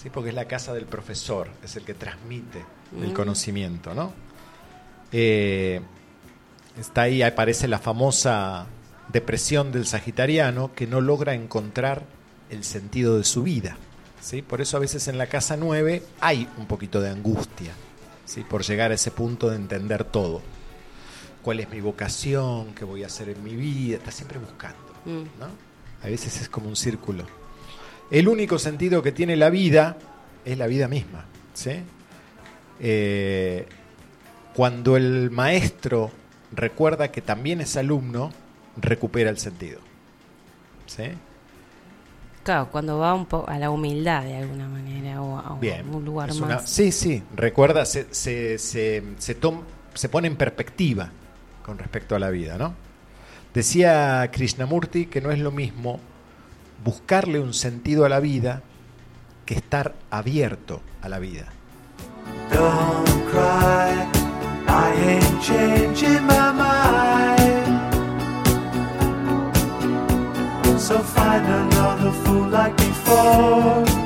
Speaker 1: ¿Sí? Porque es la casa del profesor, es el que transmite el
Speaker 3: Mm.
Speaker 1: conocimiento, ¿no? Eh, está ahí, aparece la famosa depresión del sagitariano que no logra encontrar el sentido de su vida. ¿sí? Por eso a veces en la casa 9 hay un poquito de angustia, ¿sí? por llegar a ese punto de entender todo. ¿Cuál es mi vocación? ¿Qué voy a hacer en mi vida? Está siempre buscando.
Speaker 3: Mm.
Speaker 1: ¿no? A veces es como un círculo. El único sentido que tiene la vida es la vida misma. ¿sí? Eh, cuando el maestro recuerda que también es alumno, recupera el sentido. ¿sí?
Speaker 3: Claro, cuando va un poco a la humildad de alguna manera o a,
Speaker 1: Bien.
Speaker 3: un lugar más.
Speaker 1: una- sí, sí, recuerda, se, se, se, se tom- se pone en perspectiva con respecto a la vida, ¿no? Decía Krishnamurti que no es lo mismo buscarle un sentido a la vida que estar abierto a la vida.
Speaker 7: Don't cry, I ain't changing my mind. So fool
Speaker 8: fall.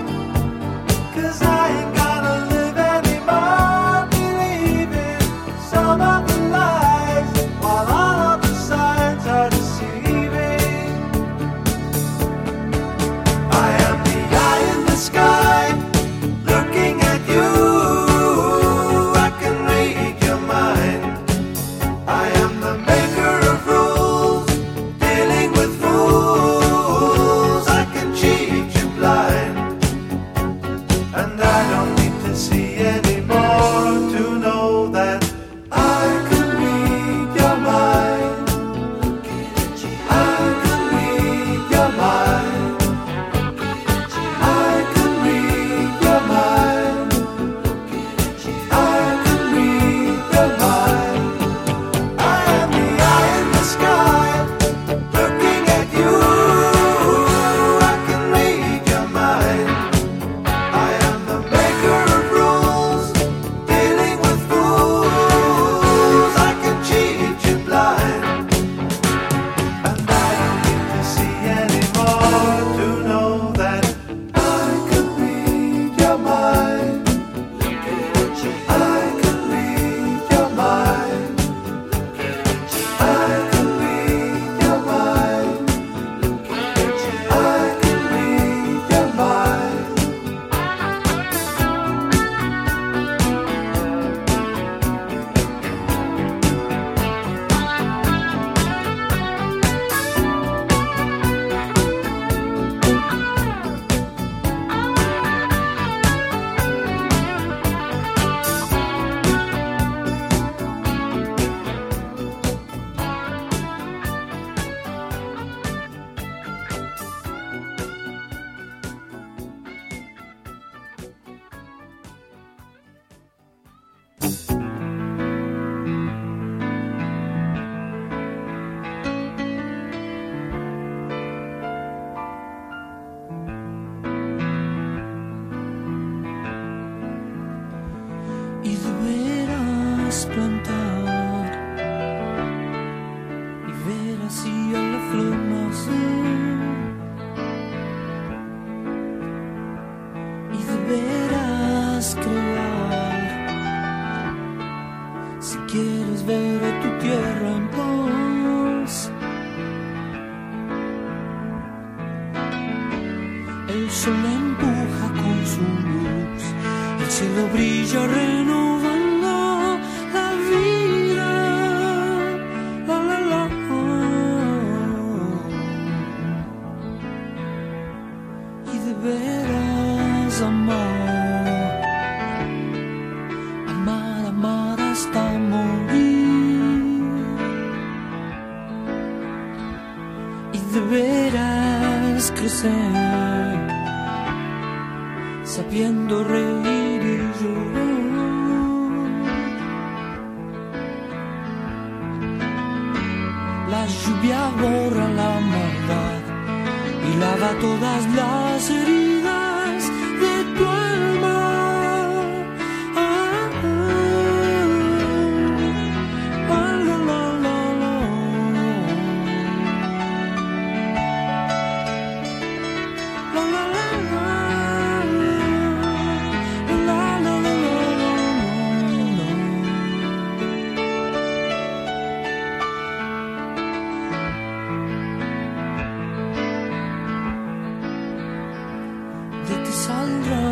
Speaker 8: De ti saldrá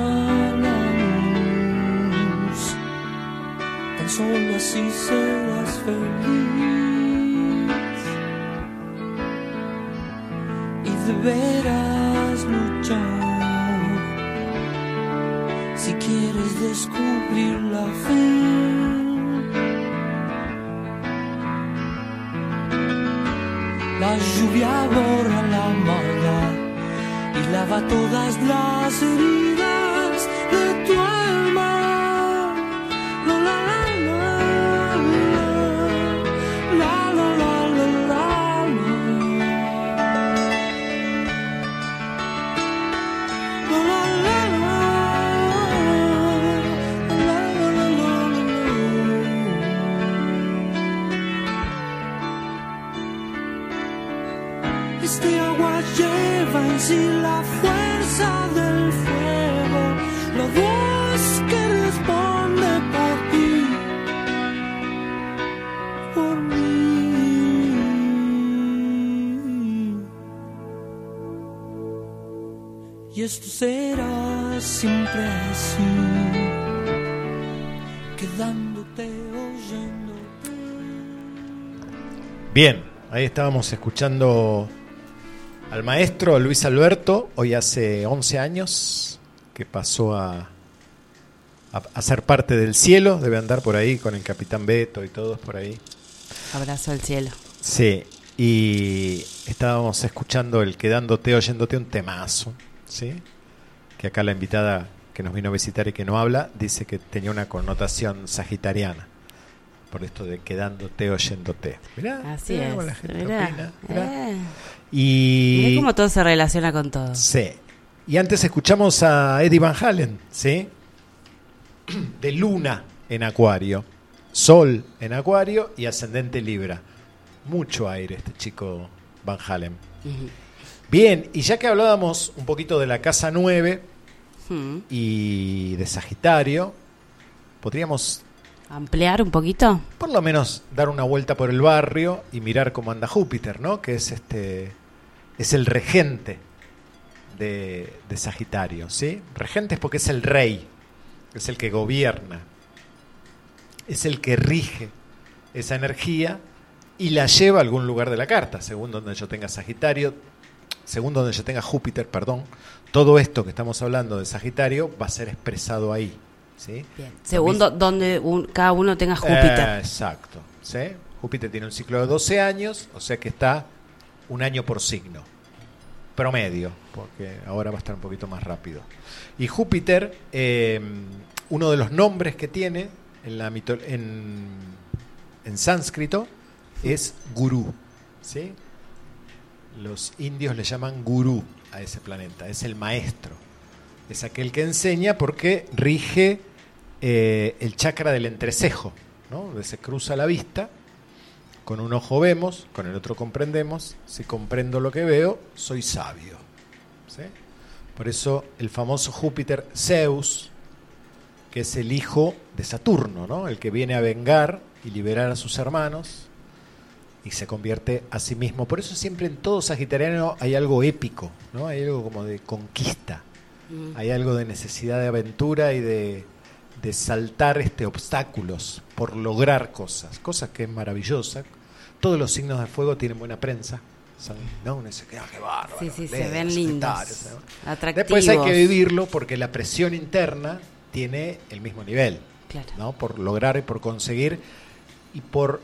Speaker 8: la luz. Tan solo así serás feliz. Y deberás lava todas las heridas
Speaker 1: estábamos escuchando al maestro Luis Alberto, hoy hace 11 años que pasó a, a, a ser parte del cielo, debe andar por ahí con el capitán Beto y todos por ahí.
Speaker 3: Abrazo al cielo.
Speaker 1: Sí, y estábamos escuchando el Quedándote, oyéndote un temazo, ¿sí? Que acá la invitada que nos vino a visitar y que no habla, dice que tenía una connotación sagitariana. Por esto de quedándote, oyéndote. Mirá,
Speaker 3: Así
Speaker 1: mirá
Speaker 3: es.
Speaker 1: cómo la gente
Speaker 3: Mirá,
Speaker 1: opina, mirá.
Speaker 3: eh.
Speaker 1: Y
Speaker 3: Mirá cómo todo se relaciona con todo.
Speaker 1: Sí. Y antes escuchamos a Eddie Van Halen, ¿sí? De Luna en Acuario, Sol en Acuario y Ascendente Libra. Mucho aire este chico Van Halen. Bien, y ya que hablábamos un poquito de la casa 9
Speaker 3: Hmm.
Speaker 1: y de Sagitario, podríamos
Speaker 3: Ampliar un poquito.
Speaker 1: por lo menos dar una vuelta por el barrio y mirar cómo anda Júpiter, ¿no? Que es este es el regente de, Sagitario, ¿sí? Regente es porque es el rey, es el que gobierna, es el que rige esa energía y la lleva a algún lugar de la carta, según donde yo tenga Sagitario, según donde yo tenga Júpiter, perdón. Todo esto que estamos hablando de Sagitario va a ser expresado ahí, ¿sí?
Speaker 3: Bien. Segundo, donde un- cada uno tenga
Speaker 1: Eh,
Speaker 3: Júpiter.
Speaker 1: exacto. ¿sí? Júpiter tiene un ciclo de 12 años, o sea que está un año por signo. Promedio, porque ahora va a estar un poquito más rápido. Y Júpiter, eh, uno de los nombres que tiene en, la mito- en, en sánscrito es gurú. ¿sí? Los indios le llaman gurú a ese planeta, es el maestro. Es aquel que enseña porque rige eh, el chakra del entrecejo, ¿no? donde se cruza la vista Con un ojo vemos, con el otro comprendemos. Si comprendo lo que veo, soy sabio. ¿Sí? Por eso el famoso Júpiter Zeus, que es el hijo de Saturno, ¿no? el que viene a vengar y liberar a sus hermanos y se convierte a sí mismo. Por eso siempre en todo sagitariano hay algo épico, ¿no? hay algo como de conquista,
Speaker 3: Mm.
Speaker 1: hay algo de necesidad de aventura y de, de saltar este obstáculos por lograr cosas, cosas que es maravillosa. Todos los signos de fuego tienen buena prensa. ¿no? Uno dice, "Ah, qué bárbaro,
Speaker 3: Sí, sí, se
Speaker 1: Leo,
Speaker 3: ven
Speaker 1: Sagitario",
Speaker 3: lindos,
Speaker 1: ¿no?
Speaker 3: atractivos.
Speaker 1: Después hay que vivirlo porque la presión interna tiene el mismo nivel,
Speaker 3: Claro.
Speaker 1: ¿no? Por lograr y por conseguir y por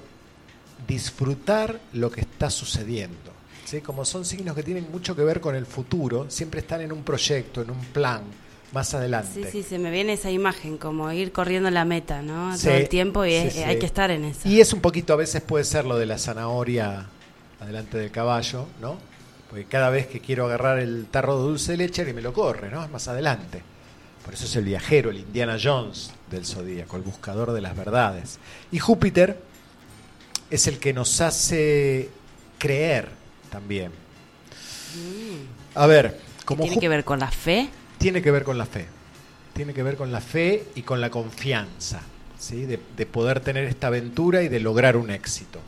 Speaker 1: disfrutar lo que está sucediendo. ¿sí? Como son signos que tienen mucho que ver con el futuro, siempre están en un proyecto, en un plan, más adelante.
Speaker 3: Sí, sí, se me viene esa imagen, como ir corriendo la meta, ¿no?
Speaker 1: Sí,
Speaker 3: Todo el tiempo y
Speaker 1: sí,
Speaker 3: es-
Speaker 1: sí.
Speaker 3: hay que estar en eso.
Speaker 1: Y es un poquito, a veces puede ser lo de la zanahoria adelante del caballo, ¿no? Porque cada vez que quiero agarrar el tarro de dulce de leche, y me lo corre, ¿no? Es más adelante. Por eso es el viajero, el Indiana Jones del zodíaco, el buscador de las verdades. Y Júpiter es el que nos hace creer también. A ver, como
Speaker 3: ¿Tiene que ver con la fe?
Speaker 1: Tiene que ver con la fe. Tiene que ver con la fe y con la confianza, ¿sí? de, de poder tener esta aventura y de lograr un éxito.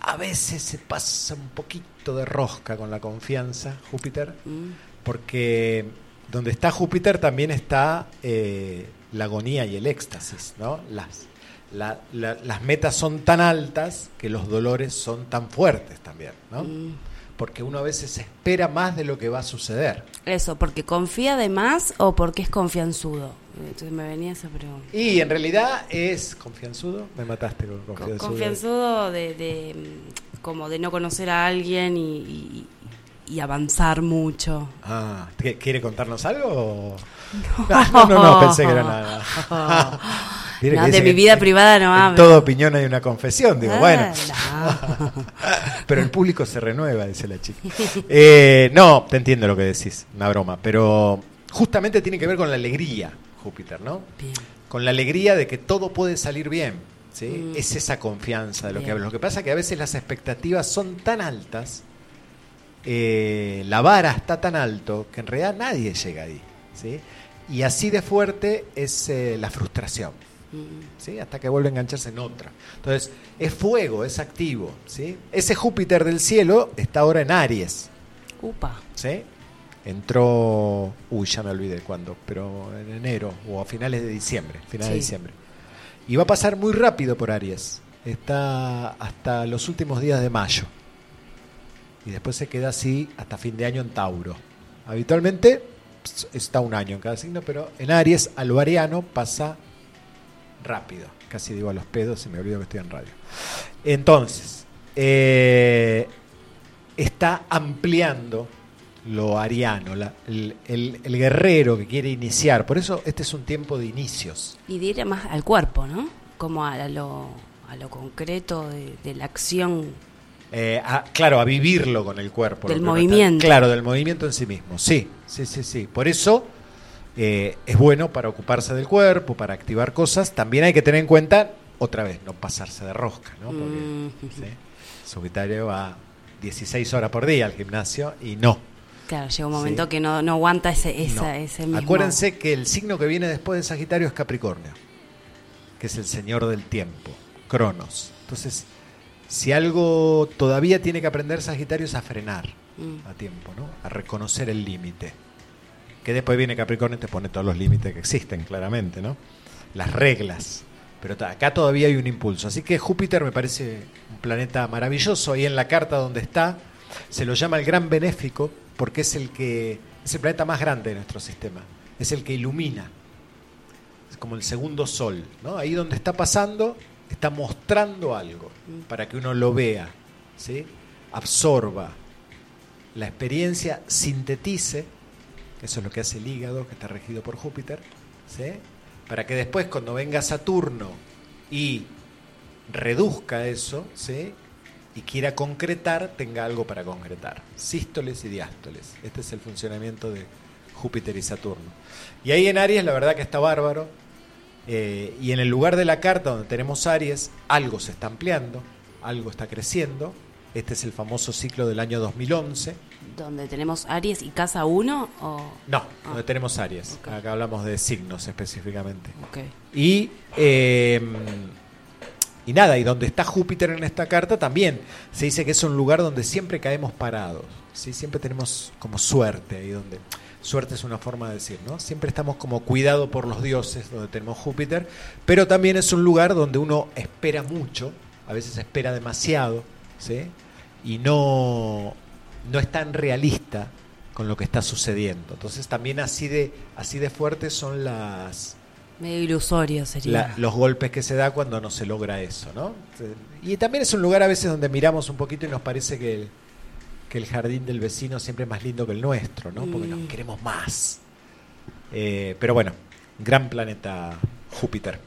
Speaker 1: A veces se pasa un poquito de rosca con la confianza, Júpiter,
Speaker 3: Mm.
Speaker 1: porque donde está Júpiter también está eh, la agonía y el éxtasis, ¿no? Las, la- la- las metas son tan altas que los dolores son tan fuertes también, ¿no?
Speaker 3: Mm.
Speaker 1: Porque uno a veces espera más de lo que va a suceder.
Speaker 3: Eso, porque confía de más o porque es confianzudo. Entonces me venía esa pregunta.
Speaker 1: Y en realidad es confianzudo. Me mataste con
Speaker 3: Co-
Speaker 1: confianzudo.
Speaker 3: Confianzudo de, de, mm, como de no conocer a alguien y, y- y avanzar mucho.
Speaker 1: Ah, ¿qu- ¿quiere contarnos algo? No, no, no, pensé que era nada.
Speaker 3: No, de mi vida
Speaker 1: en-
Speaker 3: privada no
Speaker 1: en
Speaker 3: hablo.
Speaker 1: toda opinión hay una confesión, digo,
Speaker 3: Ah,
Speaker 1: bueno.
Speaker 3: no.
Speaker 1: Pero el público se renueva, dice la chica. Eh, no, te entiendo lo que decís, una broma, pero justamente tiene que ver con la alegría, Júpiter, ¿no?
Speaker 3: Bien.
Speaker 1: Con la alegría de que todo puede salir bien. ¿sí?
Speaker 3: Mm.
Speaker 1: Es esa confianza de lo que hablo. Lo que pasa es que a veces las expectativas son tan altas, eh, la vara está tan alto, que en realidad nadie llega ahí. ¿sí? Y así de fuerte es eh, la frustración.
Speaker 3: Mm.
Speaker 1: ¿sí? hasta que vuelve a engancharse en otra. Entonces, es fuego, es activo. ¿sí? Ese Júpiter del cielo está ahora en Aries.
Speaker 3: Upa.
Speaker 1: ¿sí? Entró, uy, ya me olvidé cuándo, pero en enero o a finales de diciembre, finales de diciembre. Y va a pasar muy rápido por Aries. Está hasta los últimos días de mayo. Y después se queda así hasta fin de año en Tauro. Habitualmente ps, está un año en cada signo, pero en Aries, a lo ariano, pasa rápido. Casi digo a los pedos y me olvido que estoy en radio. Entonces, eh, está ampliando lo ariano, el, guerrero que quiere iniciar. Por eso este es un tiempo de inicios.
Speaker 3: Y de más al cuerpo, ¿no? Como a lo, a lo concreto de la acción.
Speaker 1: Eh, a- claro, a vivirlo con el cuerpo.
Speaker 3: Del movimiento.
Speaker 1: claro, del movimiento en sí mismo. Sí, sí, sí, sí. Por eso eh, es bueno para ocuparse del cuerpo, para activar cosas. También hay que tener en cuenta, otra vez, no pasarse de rosca, ¿no? Porque
Speaker 3: Mm.
Speaker 1: va 16 horas por día al gimnasio y no.
Speaker 3: Claro, llega un momento
Speaker 1: Sí.
Speaker 3: que no, no aguanta ese, esa,
Speaker 1: No.
Speaker 3: ese mismo.
Speaker 1: Acuérdense que el signo que viene después de Sagitario es Capricornio, que es el señor del tiempo, Cronos. Entonces, si algo todavía tiene que aprender Sagitario es a frenar
Speaker 3: Mm.
Speaker 1: a tiempo, ¿no? A reconocer el límite. Que después viene Capricornio y te pone todos los límites que existen, claramente, ¿no? Las reglas. Pero acá todavía hay un impulso. Así que Júpiter me parece un planeta maravilloso. Ahí en la carta donde está, se lo llama el gran benéfico porque es el que es el planeta más grande de nuestro sistema. Es el que ilumina. Es como el segundo sol, ¿no? Ahí donde está pasando, está mostrando algo para que uno lo vea, ¿sí? Absorba la experiencia, sintetice, eso es lo que hace el hígado, que está regido por Júpiter, ¿sí? para que después cuando venga Saturno y reduzca eso, ¿sí? y quiera concretar, tenga algo para concretar. Sístoles y diástoles. Este es el funcionamiento de Júpiter y Saturno. Y ahí en Aries la verdad que está bárbaro. Eh, y en el lugar de la carta donde tenemos Aries, algo se está ampliando. algo está creciendo. Este es el famoso ciclo del año 2011.
Speaker 3: Donde tenemos Aries y Casa 1 o...
Speaker 1: No,
Speaker 3: Ah.
Speaker 1: donde tenemos Aries. Acá hablamos de signos específicamente.
Speaker 3: Ok.
Speaker 1: Y, eh, y nada, y donde está Júpiter en esta carta también se dice que es un lugar donde siempre caemos parados. ¿sí? Siempre tenemos como suerte ahí donde... Suerte es una forma de decir, ¿no? Siempre estamos como cuidado por los dioses, donde tenemos Júpiter, pero también es un lugar donde uno espera mucho, a veces espera demasiado, ¿sí? Y no, no es tan realista con lo que está sucediendo. Entonces también así de, así de fuertes son las,
Speaker 3: Medio ilusorio sería.
Speaker 1: la- los golpes que se da cuando no se logra eso, ¿no? Y también es un lugar a veces donde miramos un poquito y nos parece que el, que el jardín del vecino siempre es más lindo que el nuestro, ¿no? Porque nos
Speaker 3: Mm.
Speaker 1: queremos más. Eh, pero bueno, gran planeta Júpiter.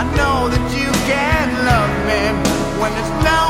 Speaker 3: I know that you can love me when it's no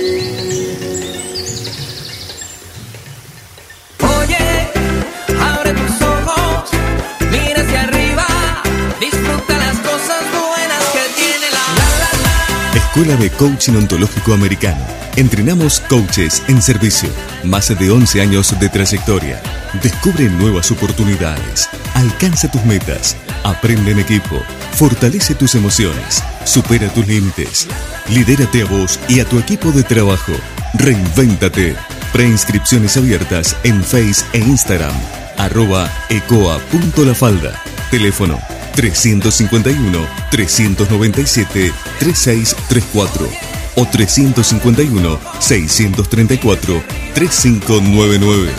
Speaker 9: Escuela de Coaching Ontológico Americano. Entrenamos coaches en servicio. Más de 11 años de trayectoria. Descubre nuevas oportunidades. Alcanza tus metas. Aprende en equipo. Fortalece tus emociones. Supera tus límites. Lidérate a vos y a tu equipo de trabajo. Reinvéntate. Preinscripciones abiertas en Face e Instagram. Arroba ecoa.lafalda. Teléfono 351-397-3634 o 351-634-3599.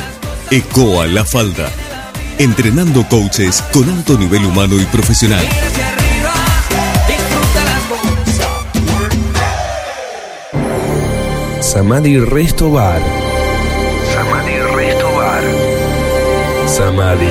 Speaker 9: ECOA La Falda. Entrenando coaches con alto nivel humano y profesional.
Speaker 10: Samadhi Resto Bar. Samadhi Resto Bar. Samadhi.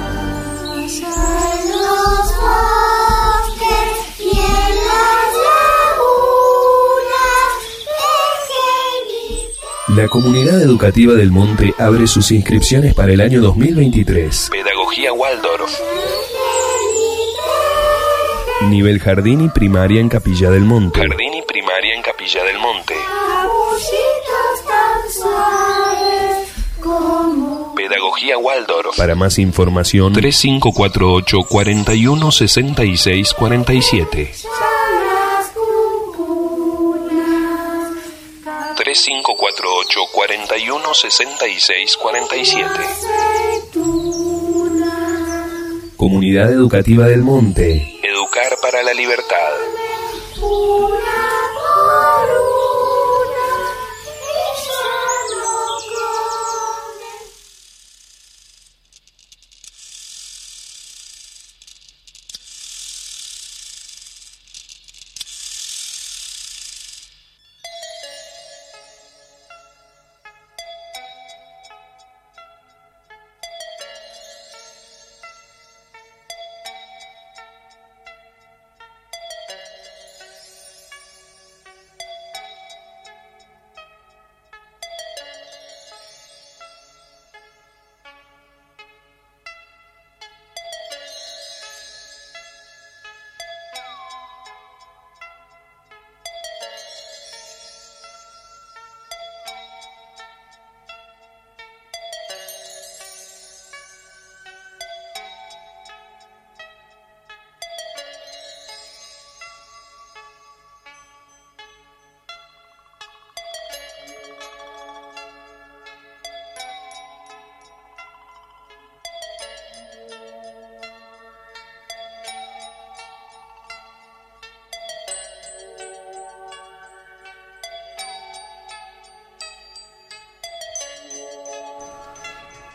Speaker 10: La comunidad educativa del Monte abre sus inscripciones para el año 2023. Pedagogía Waldorf. Nivel jardín y primaria en Capilla del Monte. Jardín y primaria en Capilla del Monte. Pedagogía Waldorf. Para más información, 3548 41 66 47. 3548 41 66 47. Comunidad Educativa del Monte. Educar para la libertad.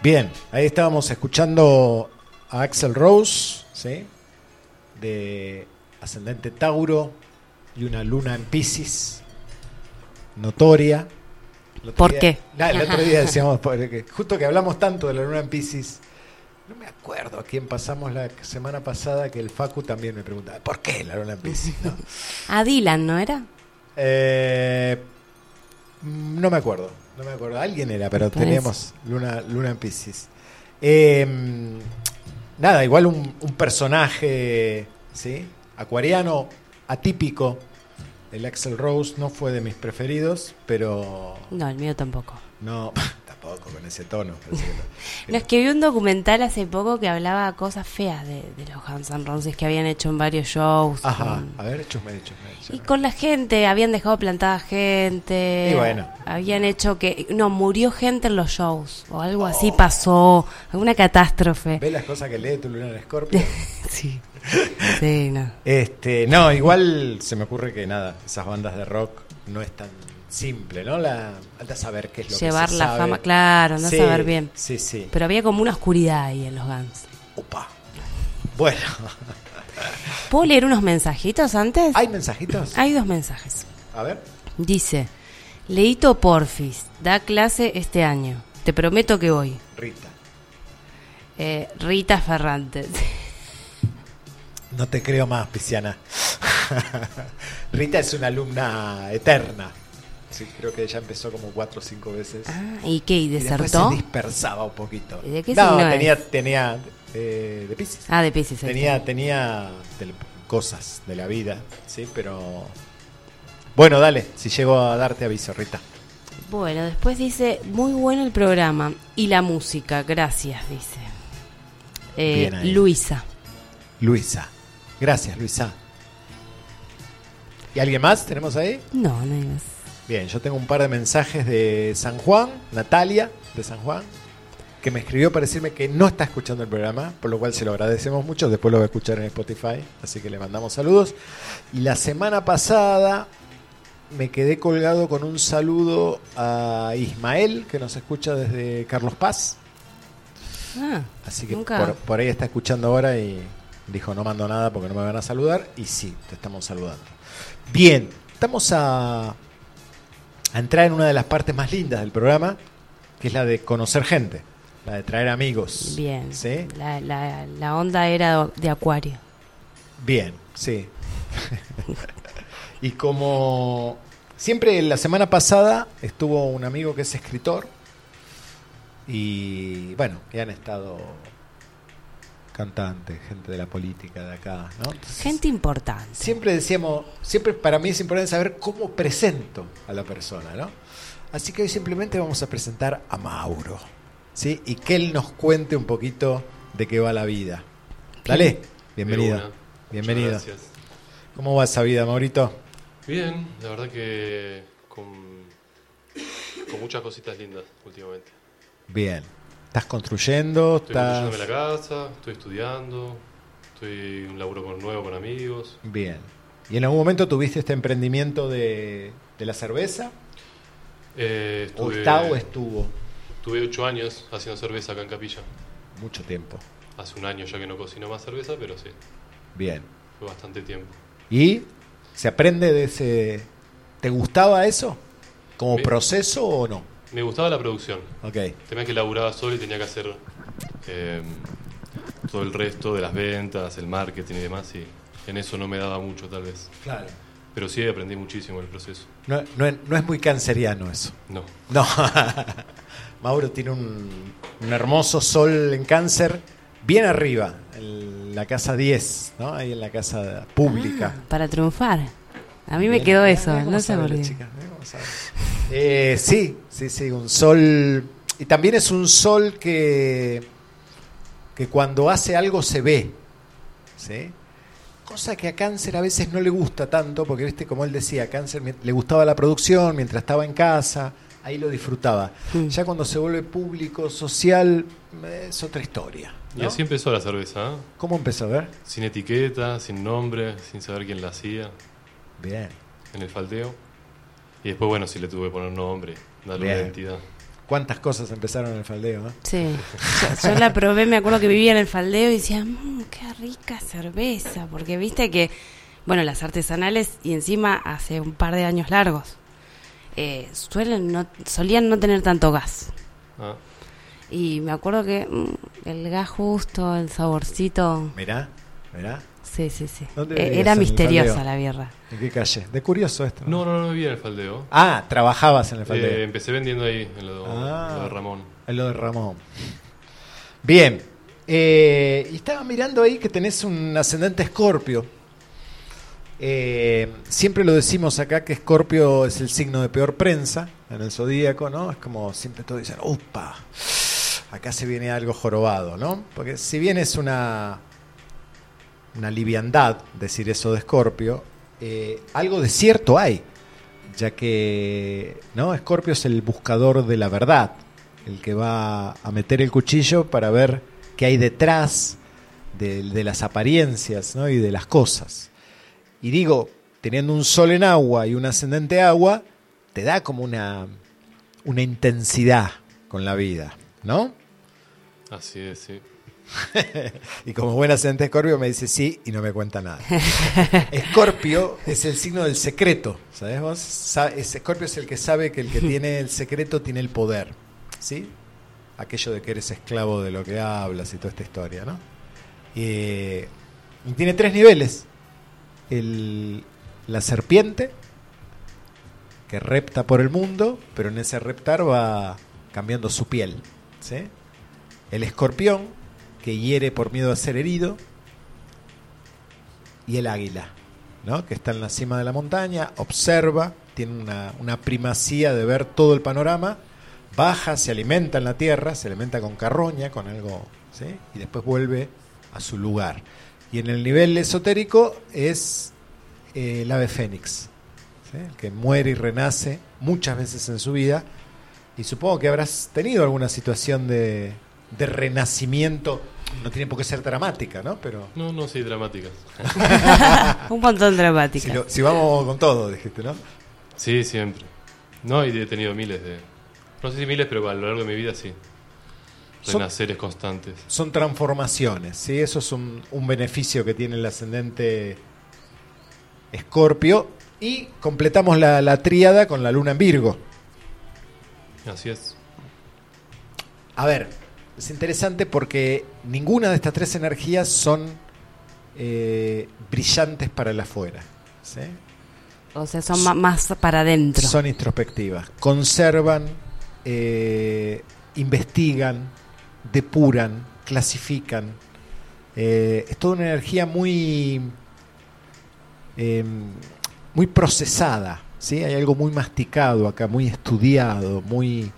Speaker 1: Bien, ahí estábamos escuchando a Axel Rose, ¿sí? de ascendente Tauro y una luna en Pisces, notoria.
Speaker 3: ¿Por
Speaker 1: día-
Speaker 3: qué?
Speaker 1: El otro día decíamos, porque justo que hablamos tanto de la luna en Pisces, no me acuerdo a quién pasamos la semana pasada que el Facu también me preguntaba, ¿por qué la luna en Pisces? no?
Speaker 3: A Dylan, ¿no era?
Speaker 1: Eh, no me acuerdo, no me acuerdo. Alguien era, pero teníamos luna, luna en Pisces. Eh, nada, igual un, un personaje, ¿sí? Acuariano, atípico. El Axel Rose no fue de mis preferidos, pero
Speaker 3: No, el mío tampoco.
Speaker 1: no, tampoco con ese tono. que no.
Speaker 3: No, es que vi un documental hace poco que hablaba cosas feas de, de los Guns N' Roses que habían hecho en varios shows.
Speaker 1: Ajá,
Speaker 3: con-
Speaker 1: a ver, chusme, chusme,
Speaker 3: y con la gente, habían dejado plantada gente.
Speaker 1: Y bueno.
Speaker 3: Habían hecho que. No, murió gente en los shows. O algo así
Speaker 1: Oh.
Speaker 3: pasó. Alguna catástrofe.
Speaker 1: ¿Ves las cosas que lee tu luna en Escorpio?
Speaker 3: Sí. Sí, no.
Speaker 1: Este, no, igual se me ocurre que nada, esas bandas de rock no es tan simple, ¿no? La, falta saber qué es lo
Speaker 3: Llevar
Speaker 1: que se
Speaker 3: la
Speaker 1: sabe.
Speaker 3: fama, claro, no
Speaker 1: Sí,
Speaker 3: saber bien.
Speaker 1: Sí, sí.
Speaker 3: Pero había como una oscuridad ahí en los Guns.
Speaker 1: Opa. Bueno,
Speaker 3: ¿Puedo leer unos mensajitos antes?
Speaker 1: ¿hay mensajitos?
Speaker 3: Hay dos mensajes.
Speaker 1: A ver.
Speaker 3: Dice, Leito Porfis, da clase este año. Te prometo que voy.
Speaker 1: Rita.
Speaker 3: Eh, Rita Ferrantes.
Speaker 1: No te creo más, Pisciana. Rita es una alumna eterna. Sí, creo que ella empezó como cuatro o cinco veces.
Speaker 3: Ah, ¿Y qué? ¿Y
Speaker 1: Y
Speaker 3: desertó?
Speaker 1: se dispersaba un poquito.
Speaker 3: ¿Y de qué
Speaker 1: no, tenía,
Speaker 3: es?
Speaker 1: tenía eh, de Piscis.
Speaker 3: Ah, de Pisces.
Speaker 1: tenía, tenía cosas de la vida, sí, pero bueno, dale, si llego a darte aviso, Rita.
Speaker 3: Bueno, después dice, muy bueno el programa. Y la música, gracias, dice. Eh,
Speaker 1: Bien ahí.
Speaker 3: Luisa.
Speaker 1: Luisa. Gracias, Luisa. ¿Y alguien más tenemos ahí?
Speaker 3: No, no hay más.
Speaker 1: Bien, yo tengo un par de mensajes de San Juan, Natalia de San Juan, que me escribió para decirme que no está escuchando el programa, por lo cual se lo agradecemos mucho. Después lo va a escuchar en Spotify, así que le mandamos saludos. Y la semana pasada me quedé colgado con un saludo a Ismael, que nos escucha desde Carlos Paz.
Speaker 3: Ah,
Speaker 1: Así que por, por ahí está escuchando ahora y dijo no mando nada porque no me van a saludar. Y sí, te estamos saludando. Bien, estamos a, a entrar en una de las partes más lindas del programa, que es la de conocer gente, la de traer amigos.
Speaker 3: Bien.
Speaker 1: ¿Sí?
Speaker 3: La, la, la onda era de acuario.
Speaker 1: Bien, sí. y como siempre la semana pasada estuvo un amigo que es escritor y bueno, que han estado cantantes, gente de la política de acá, ¿no? Entonces,
Speaker 3: Gente importante.
Speaker 1: siempre decíamos, siempre para mí es importante saber cómo presento a la persona, ¿no? Así que hoy simplemente vamos a presentar a Mauro, ¿sí? Y que él nos cuente un poquito de qué va la vida. Dale, bienvenido. Bienvenido.
Speaker 11: Gracias.
Speaker 1: ¿Cómo va esa vida, Maurito?
Speaker 11: Bien, la verdad que con, con muchas cositas lindas últimamente.
Speaker 1: Bien. ¿Estás construyendo?
Speaker 11: Estoy
Speaker 1: ¿Estás...
Speaker 11: construyéndome la casa, estoy estudiando, estoy en un laburo con, nuevo con amigos.
Speaker 1: Bien. ¿Y en algún momento tuviste este emprendimiento de, de la cerveza?
Speaker 11: Eh,
Speaker 1: ¿O
Speaker 11: estuve,
Speaker 1: está o estuvo?
Speaker 11: Tuve ocho años haciendo cerveza acá en Capilla.
Speaker 1: Mucho tiempo.
Speaker 11: Hace un año ya que no cocino más cerveza, pero sí,
Speaker 1: Bien.
Speaker 11: fue bastante tiempo.
Speaker 1: ¿Y se aprende de ese... ¿Te gustaba eso? ¿Como proceso o no?
Speaker 11: Me gustaba la producción.
Speaker 1: Ok.
Speaker 11: El tema es que laburaba solo y tenía que hacer eh, todo el resto de las ventas, el marketing y demás, y en eso no me daba mucho tal vez.
Speaker 1: Claro.
Speaker 11: Pero sí aprendí muchísimo el proceso.
Speaker 1: No, no es- no es muy canceriano eso.
Speaker 11: No.
Speaker 1: No. Mauro tiene un, un hermoso sol en cáncer, bien arriba, en la casa 10, ¿no? Ahí en la casa pública.
Speaker 3: Ah, para triunfar. A mí me quedó eso, no sé por qué.
Speaker 1: Eh, sí, sí, sí, un sol. Y también es un sol que, que cuando hace algo se ve. ¿sí? Cosa que a Cáncer a veces no le gusta tanto, porque viste, como él decía, a Cáncer le gustaba la producción mientras estaba en casa, ahí lo disfrutaba. Ya cuando se vuelve público, social, es otra historia.
Speaker 11: Y así empezó la cerveza, ¿eh?
Speaker 1: ¿Cómo empezó a ver?
Speaker 11: sin etiqueta, sin nombre, sin saber quién la hacía,
Speaker 1: Bien.
Speaker 11: en el falteo. Y después, bueno, sí le tuve que poner nombre, darle una identidad.
Speaker 1: ¿Cuántas cosas empezaron en el faldeo? eh?
Speaker 3: Sí, yo, yo la probé, me acuerdo que vivía en el faldeo y decía, mmm, qué rica cerveza, porque viste que, bueno, las artesanales y encima hace un par de años largos. eh, suelen no, solían no tener tanto gas.
Speaker 11: Ah,
Speaker 3: Y me acuerdo que mm, el gas justo, el saborcito.
Speaker 1: Mirá, mirá.
Speaker 3: Sí, sí, sí.
Speaker 1: ¿Dónde
Speaker 3: Eh, era
Speaker 1: ¿En el
Speaker 3: misteriosa la birra.
Speaker 1: ¿En qué calle? De curioso esto.
Speaker 11: no, no, no vivía en el faldeo.
Speaker 1: Ah, trabajabas en el faldeo.
Speaker 11: Eh, empecé vendiendo ahí, en lo,
Speaker 1: Ah.
Speaker 11: en lo de Ramón.
Speaker 1: En lo de Ramón. Bien. eh, y estaba mirando ahí que tenés un ascendente escorpio. Eh, siempre lo decimos acá que Escorpio es el signo de peor prensa en el zodíaco, ¿no? Es como siempre todos dicen, ¡upa! Acá se viene algo jorobado, ¿no? Porque si bien es una, una liviandad decir eso de Escorpio, eh, algo de cierto hay, ya que ¿no? Escorpio es el buscador de la verdad, el que va a meter el cuchillo para ver qué hay detrás de, de las apariencias ¿no? y de las cosas. Y digo, teniendo un sol en agua y un ascendente agua, te da como una, una intensidad con la vida, ¿no?
Speaker 11: Así es, sí.
Speaker 1: y como buen ascendente Escorpio me dice sí y no me cuenta nada. Escorpio es el signo del secreto, ¿sabes vos? Sa- es- Escorpio es el que sabe que el que tiene el secreto tiene el poder, ¿sí? Aquello de que eres esclavo de lo que hablas y toda esta historia, ¿no? Eh, y tiene tres niveles. El, la serpiente, que repta por el mundo, pero en ese reptar va cambiando su piel, ¿sí? El escorpión, que hiere por miedo a ser herido, y el águila, ¿no? que está en la cima de la montaña, observa, tiene una, una primacía de ver todo el panorama, baja, se alimenta en la tierra, se alimenta con carroña, con algo, ¿sí? y después vuelve a su lugar. Y en el nivel esotérico es eh, el ave fénix. El que muere y renace muchas veces en su vida, y supongo que habrás tenido alguna situación de, de renacimiento, no tiene por qué ser dramática, ¿no? Pero
Speaker 11: No, no, sí, dramáticas.
Speaker 3: Un montón dramática.
Speaker 1: si, lo- si vamos con todo, dijiste, ¿no?
Speaker 11: Sí, siempre. No, y he tenido miles de... No sé si miles, pero a lo largo de mi vida sí.
Speaker 1: Son-
Speaker 11: Renaceres constantes.
Speaker 1: Son transformaciones, ¿sí? Eso es un, un beneficio que tiene el ascendente Escorpio. Y completamos la, la tríada con la luna en Virgo.
Speaker 11: Así es.
Speaker 1: A ver, es interesante porque ninguna de estas tres energías son eh, brillantes para el afuera. ¿sí?
Speaker 3: O sea, son más para adentro.
Speaker 1: Son introspectivas. Conservan, eh, investigan, depuran, clasifican. Eh, es toda una energía muy, eh, muy procesada. ¿sí? Hay algo muy masticado acá, muy estudiado, muy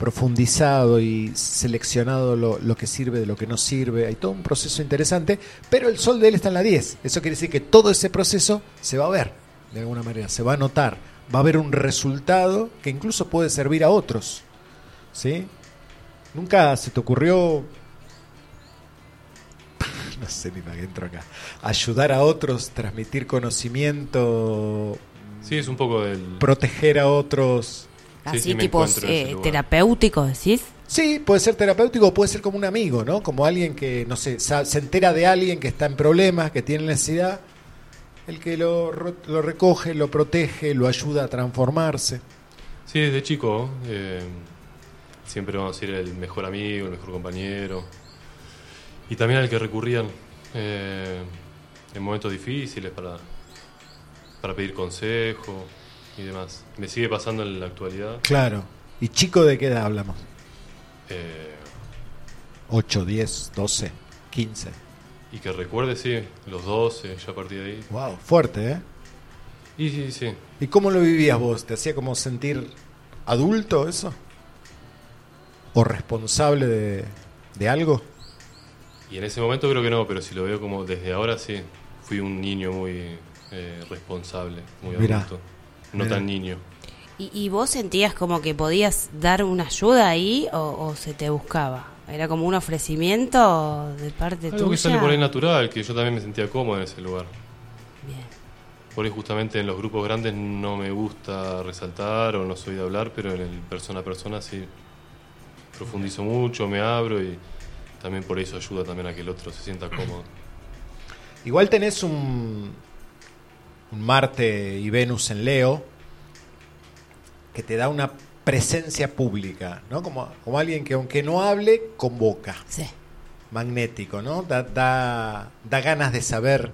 Speaker 1: profundizado y seleccionado lo, lo que sirve de lo que no sirve. Hay todo un proceso interesante, pero el sol de él está en la 10. Eso quiere decir que todo ese proceso se va a ver de alguna manera, se va a notar, va a haber un resultado que incluso puede servir a otros. ¿Sí? ¿Nunca se te ocurrió, no sé ni para qué entro acá, ayudar a otros, transmitir conocimiento,
Speaker 11: Sí, es un poco del...
Speaker 1: proteger a otros?
Speaker 11: Sí,
Speaker 3: Así
Speaker 11: sí,
Speaker 3: tipos eh, terapéuticos, decís.
Speaker 1: Sí, puede ser terapéutico o puede ser como un amigo, ¿no? Como alguien que, no sé, sa- se entera de alguien que está en problemas, que tiene necesidad, el que lo, ro- lo recoge, lo protege, lo ayuda a transformarse.
Speaker 11: Sí, desde chico eh, siempre vamos a decir el mejor amigo, el mejor compañero. Y también al que recurrían eh, en momentos difíciles para, para pedir consejo y demás. Me sigue pasando en la actualidad.
Speaker 1: Claro. ¿Y chico de qué edad hablamos?
Speaker 11: eh,
Speaker 1: 8, 10, 12, 15.
Speaker 11: y que recuerde, sí, los 12, ya a partir de ahí.
Speaker 1: Wow, fuerte, ¿eh?
Speaker 11: Y sí, sí.
Speaker 1: ¿Y cómo lo vivías vos? ¿Te hacía como sentir adulto eso? ¿O responsable de, de algo?
Speaker 11: Y en ese momento creo que no, pero si lo veo como desde ahora, sí. Fui un niño muy eh, responsable, muy
Speaker 1: Mirá,
Speaker 11: adulto. No tan niño.
Speaker 3: ¿Y, y vos sentías como que podías dar una ayuda ahí o, o se te buscaba? ¿Era como un ofrecimiento de parte
Speaker 11: Algo
Speaker 3: tuya?
Speaker 11: que sale por ahí natural, que yo también me sentía cómodo en ese lugar.
Speaker 3: Bien.
Speaker 11: Por ahí justamente en los grupos grandes no me gusta resaltar o no soy de hablar, pero en el persona a persona sí profundizo mucho, me abro y también por eso ayuda también a que el otro se sienta cómodo.
Speaker 1: Igual tenés un, un Marte y Venus en Leo, que te da una presencia pública, ¿no? Como, como alguien que aunque no hable, convoca.
Speaker 3: Sí.
Speaker 1: Magnético, ¿no? Da, da, da ganas de saber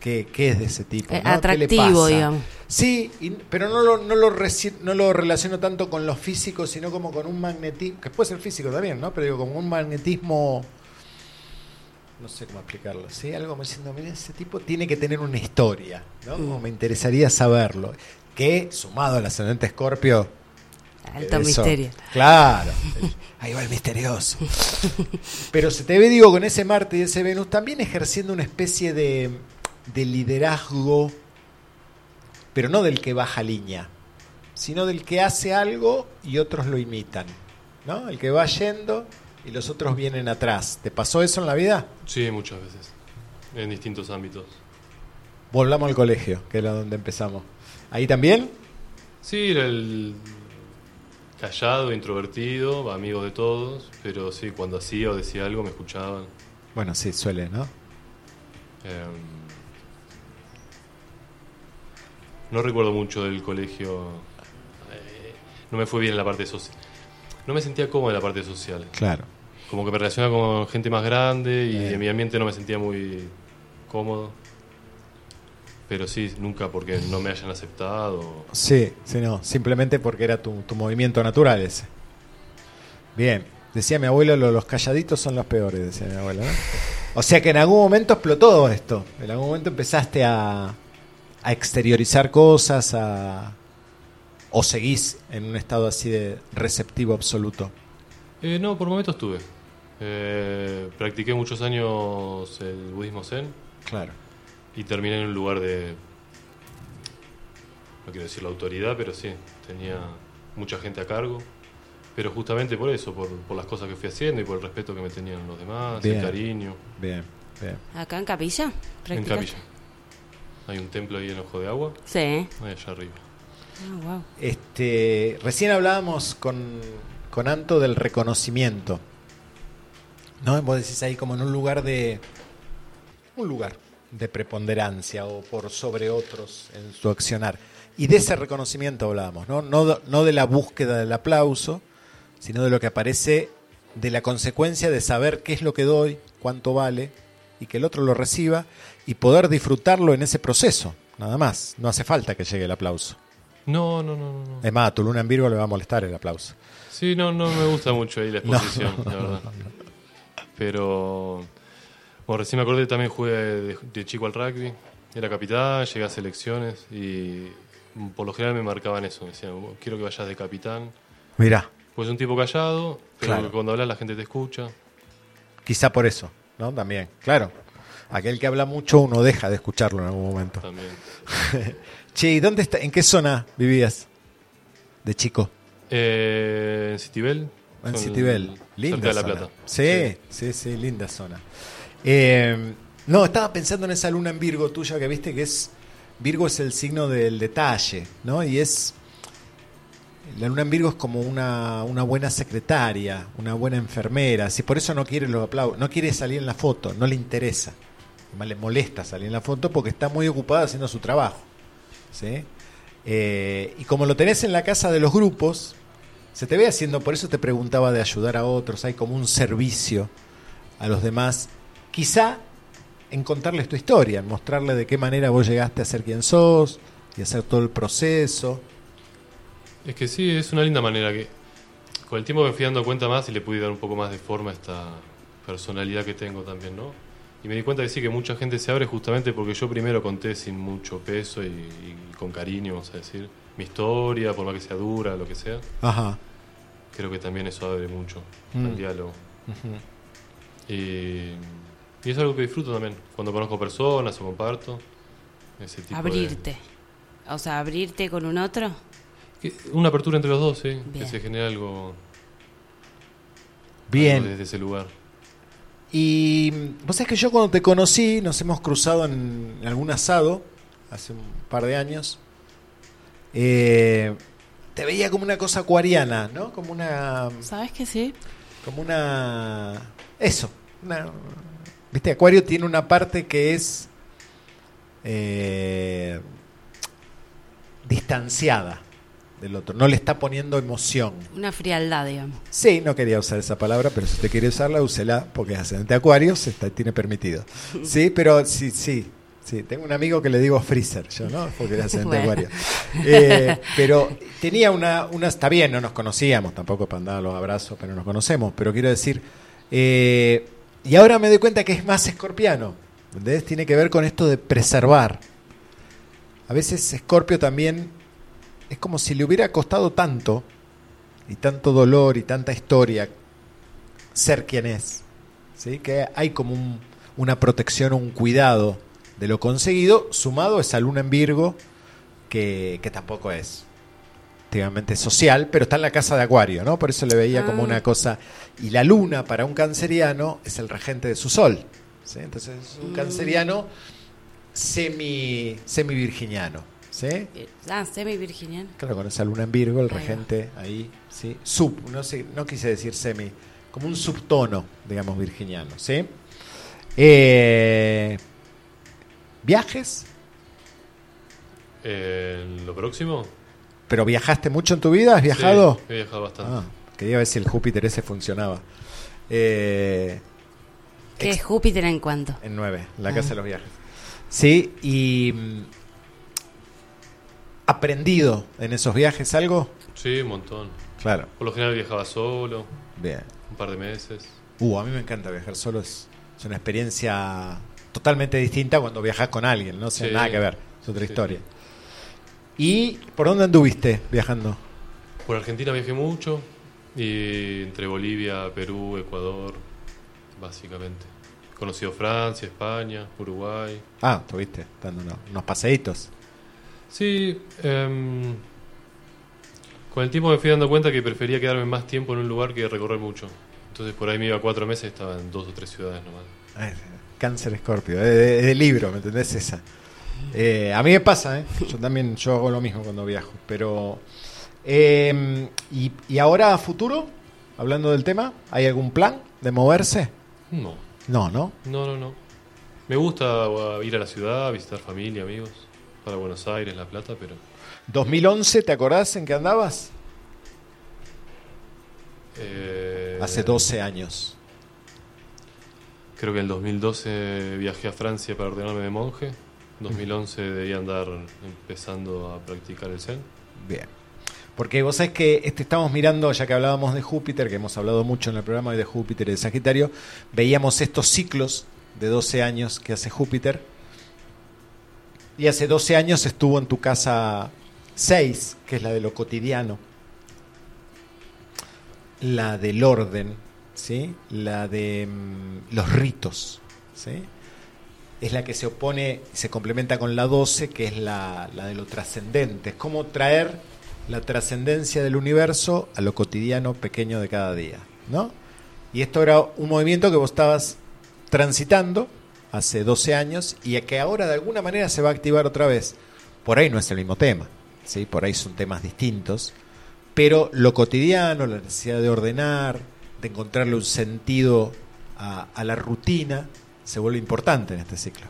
Speaker 1: qué, qué es de ese tipo.
Speaker 3: Eh,
Speaker 1: ¿no? ¿Qué le
Speaker 3: atractivo,
Speaker 1: pasa?
Speaker 3: digamos.
Speaker 1: Sí, y- pero no lo, no, lo no lo relaciono tanto con lo físico, sino como con un magnetismo, que puede ser físico también, ¿no? Pero digo, como un magnetismo, no sé cómo explicarlo, ¿sí? Algo como diciendo, mira, ese tipo tiene que tener una historia, ¿no? Como me interesaría saberlo. Que, sumado al ascendente Escorpio...
Speaker 3: Alto
Speaker 1: eso-
Speaker 3: misterio.
Speaker 1: Claro, ahí va el misterioso. Pero se te ve, digo, con ese Marte y ese Venus también ejerciendo una especie de, de liderazgo, pero no del que baja línea, sino del que hace algo y otros lo imitan. ¿no? El que va yendo y los otros vienen atrás. ¿Te pasó eso en la vida?
Speaker 11: Sí, muchas veces. En distintos ámbitos.
Speaker 1: Volvamos al colegio, que era donde empezamos. ¿Ahí también?
Speaker 11: Sí, era el callado, introvertido, amigo de todos, pero sí, cuando hacía o decía algo me escuchaban.
Speaker 1: Bueno, sí, suele, ¿no?
Speaker 11: Eh, no recuerdo mucho del colegio. Eh, no me fue bien en la parte social. No me sentía cómodo en la parte social.
Speaker 1: Claro.
Speaker 11: Como que me relacionaba con gente más grande y en mi ambiente no me sentía muy cómodo. Pero sí, nunca porque no me hayan aceptado.
Speaker 1: Sí, sí, no, simplemente porque era tu, tu movimiento natural ese. Bien, decía mi abuelo, lo- los calladitos son los peores, decía mi abuelo. ¿no? O sea que en algún momento explotó todo esto. En algún momento empezaste a, a exteriorizar cosas, a, o seguís en un estado así de receptivo absoluto.
Speaker 11: Eh, no, por momentos tuve. Eh, practiqué muchos años el budismo zen
Speaker 1: Claro.
Speaker 11: y terminé en un lugar de. No quiero decir la autoridad, pero sí, tenía mucha gente a cargo. Pero justamente por eso, por, por las cosas que fui haciendo y por el respeto que me tenían los demás,
Speaker 1: Bien.
Speaker 11: el cariño.
Speaker 1: Bien, bien.
Speaker 3: ¿Acá en Capilla?
Speaker 11: En. Capilla. Hay un templo ahí en Ojo de Agua,
Speaker 3: Sí.
Speaker 11: ahí allá arriba.
Speaker 3: Ah, wow.
Speaker 1: Este, recién hablábamos con, con Anto del reconocimiento. ¿No? Vos decís ahí como en un lugar de. Un lugar de preponderancia o por sobre otros en su accionar. Y de ese reconocimiento hablábamos, ¿no? No, no de la búsqueda del aplauso, sino de lo que aparece de la consecuencia de saber qué es lo que doy, cuánto vale, y que el otro lo reciba, y poder disfrutarlo en ese proceso, nada más. No hace falta que llegue el aplauso.
Speaker 11: No, no, no, no.
Speaker 1: Es más, a tu luna en Virgo le va a molestar el aplauso.
Speaker 11: Sí, no, no me gusta mucho ahí la
Speaker 1: No,
Speaker 11: exposición, la verdad. Pero. Bueno, recién me acordé también jugué de, de chico al rugby. Era capitán, llegué a selecciones y por lo general me marcaban eso. Me decían, "Vos quiero que vayas de capitán.
Speaker 1: Mirá,
Speaker 11: Pues un tipo callado, pero
Speaker 1: Claro.
Speaker 11: que cuando hablas la gente te escucha.
Speaker 1: quizá por eso, ¿no? También, claro. Aquel que habla mucho uno deja de escucharlo en algún momento.
Speaker 11: También.
Speaker 1: Che, ¿y dónde está, en qué zona vivías de chico?
Speaker 11: Eh, en Citibel.
Speaker 1: En Citibel, linda
Speaker 11: La
Speaker 1: zona. Sí, sí, sí, linda zona. Eh, no, estaba pensando en esa luna en Virgo tuya que viste que es Virgo es el signo del detalle, ¿no? Y es la luna en Virgo es como una, una buena secretaria, una buena enfermera, si por eso no quiere los aplausos, no quiere salir en la foto, no le interesa. Además le molesta salir en la foto porque está muy ocupada haciendo su trabajo. ¿sí? Eh, y como lo tenés en la casa de los grupos, se te ve haciendo, por eso te preguntaba de ayudar a otros, hay como un servicio a los demás. Quizá en contarles tu historia, en mostrarle de qué manera vos llegaste a ser quien sos y hacer todo el proceso.
Speaker 11: Es que sí, es una linda manera que con el tiempo me fui dando cuenta más y le pude dar un poco más de forma a esta personalidad que tengo también, ¿no? Y me di cuenta que sí, que mucha gente se abre justamente porque yo primero conté sin mucho peso y, y con cariño, vamos a decir, mi historia, por más que sea dura, lo que sea.
Speaker 1: Ajá.
Speaker 11: Creo que también eso abre mucho
Speaker 1: Mm.
Speaker 11: al diálogo. Y, y es algo que disfruto también, cuando conozco personas o comparto. Ese tipo de-
Speaker 3: Abrirte. O sea, abrirte con un otro.
Speaker 11: que- una apertura entre los dos, sí,
Speaker 3: Bien.
Speaker 11: que se genera algo,
Speaker 1: Bien.
Speaker 11: algo desde ese lugar.
Speaker 1: Y vos sabés que yo cuando te conocí, nos hemos cruzado en algún asado, hace un par de años, eh, te veía como una cosa acuariana, ¿no? Como una...
Speaker 3: ¿Sabes que sí?
Speaker 1: Como una... Eso. Una, Viste, Acuario tiene una parte que es... eh, distanciada, del otro, no le está poniendo emoción.
Speaker 3: Una frialdad, digamos.
Speaker 1: Sí, no quería usar esa palabra, pero si usted quiere usarla, úsela, porque es ascendente acuario, se está, tiene permitido. Sí, pero sí, sí, sí. Tengo un amigo que le digo freezer, yo, ¿no? Porque ascendente
Speaker 3: Bueno.
Speaker 1: Eh, pero tenía una, una, está bien, no nos conocíamos, tampoco para andar los abrazos, pero nos conocemos, pero quiero decir, eh, y ahora me doy cuenta que es más escorpiano, ¿entendés? Tiene que ver con esto de preservar. A veces Escorpio también es como si le hubiera costado tanto y tanto dolor y tanta historia ser quien es. ¿sí? Que hay como un- una protección, un cuidado de lo conseguido, sumado a esa luna en Virgo, que, que tampoco es activamente social, pero está en la casa de Acuario, ¿no? Por eso le veía como
Speaker 3: Ah.
Speaker 1: una cosa. Y la luna para un canceriano es el regente de su sol. ¿sí? Entonces es un
Speaker 3: Mm.
Speaker 1: canceriano semi, semi virginiano. ¿sí?
Speaker 3: Eh, Ah, semi-virginiano.
Speaker 1: Claro, con esa luna en Virgo, el
Speaker 3: Ahí va.
Speaker 1: regente ahí, sí, sub, no sé, no quise decir semi, como un subtono, digamos, virginiano, ¿sí? Eh, ¿Viajes?
Speaker 11: Eh, lo próximo.
Speaker 1: ¿Pero viajaste mucho en tu vida? ¿Has viajado?
Speaker 11: Sí, he viajado bastante.
Speaker 1: Ah, quería ver si el Júpiter ese funcionaba. Eh,
Speaker 3: ¿Qué es Júpiter en cuanto?
Speaker 1: En 9, la
Speaker 3: Ah.
Speaker 1: casa de los viajes. Sí, y mm, aprendido en esos viajes algo?
Speaker 11: Sí, un montón.
Speaker 1: Claro.
Speaker 11: Por lo general viajaba solo,
Speaker 1: Bien.
Speaker 11: un par de meses.
Speaker 1: Uh, a mí me encanta viajar solo, es, es una experiencia totalmente distinta cuando viajas con alguien, no sé,
Speaker 11: Sí.
Speaker 1: nada que ver, es otra
Speaker 11: Sí,
Speaker 1: historia. ¿Y por dónde anduviste viajando?
Speaker 11: Por Argentina viajé mucho y entre Bolivia, Perú, Ecuador, básicamente. He conocido Francia, España, Uruguay.
Speaker 1: Ah, estuviste dando unos, unos paseitos.
Speaker 11: Sí, em, con el tiempo me fui dando cuenta que prefería quedarme más tiempo en un lugar que recorrer mucho. Entonces por ahí me iba cuatro meses estaba en dos o tres ciudades nomás.
Speaker 1: Ay, cáncer escorpio, de, de- de libro, ¿me entendés esa? Eh, a mí me pasa, ¿eh? yo también yo hago lo mismo cuando viajo, pero... eh, y, ¿Y ahora a futuro, hablando del tema, hay algún plan de moverse?
Speaker 11: No,
Speaker 1: No, ¿no?
Speaker 11: no, no, no. Me gusta uh, ir a la ciudad, visitar familia, amigos, para Buenos Aires, La Plata, pero
Speaker 1: 2011, ¿te acordás en qué andabas?
Speaker 11: eh,
Speaker 1: Hace 12 años.
Speaker 11: Creo que en el 2012 viajé a Francia para ordenarme de monje. En 2011 debía andar empezando a practicar el Zen.
Speaker 1: Bien. Porque vos sabés que este, estamos mirando, ya que hablábamos de Júpiter, que hemos hablado mucho en el programa de Júpiter y de Sagitario, veíamos estos ciclos de 12 años que hace Júpiter. Y hace 12 años estuvo en tu casa 6, que es la de lo cotidiano, la del orden, ¿sí? la de mm, los ritos. ¿sí? es la que se opone y se complementa con la 12, que es la, la de lo trascendente. Es como traer la trascendencia del universo a lo cotidiano pequeño de cada día. ¿no? Y esto era un movimiento que vos estabas transitando hace 12 años y que ahora de alguna manera se va a activar otra vez. Por ahí no es el mismo tema, ¿sí? por ahí son temas distintos, pero lo cotidiano, la necesidad de ordenar, de encontrarle un sentido a, a la rutina, se vuelve importante en este ciclo.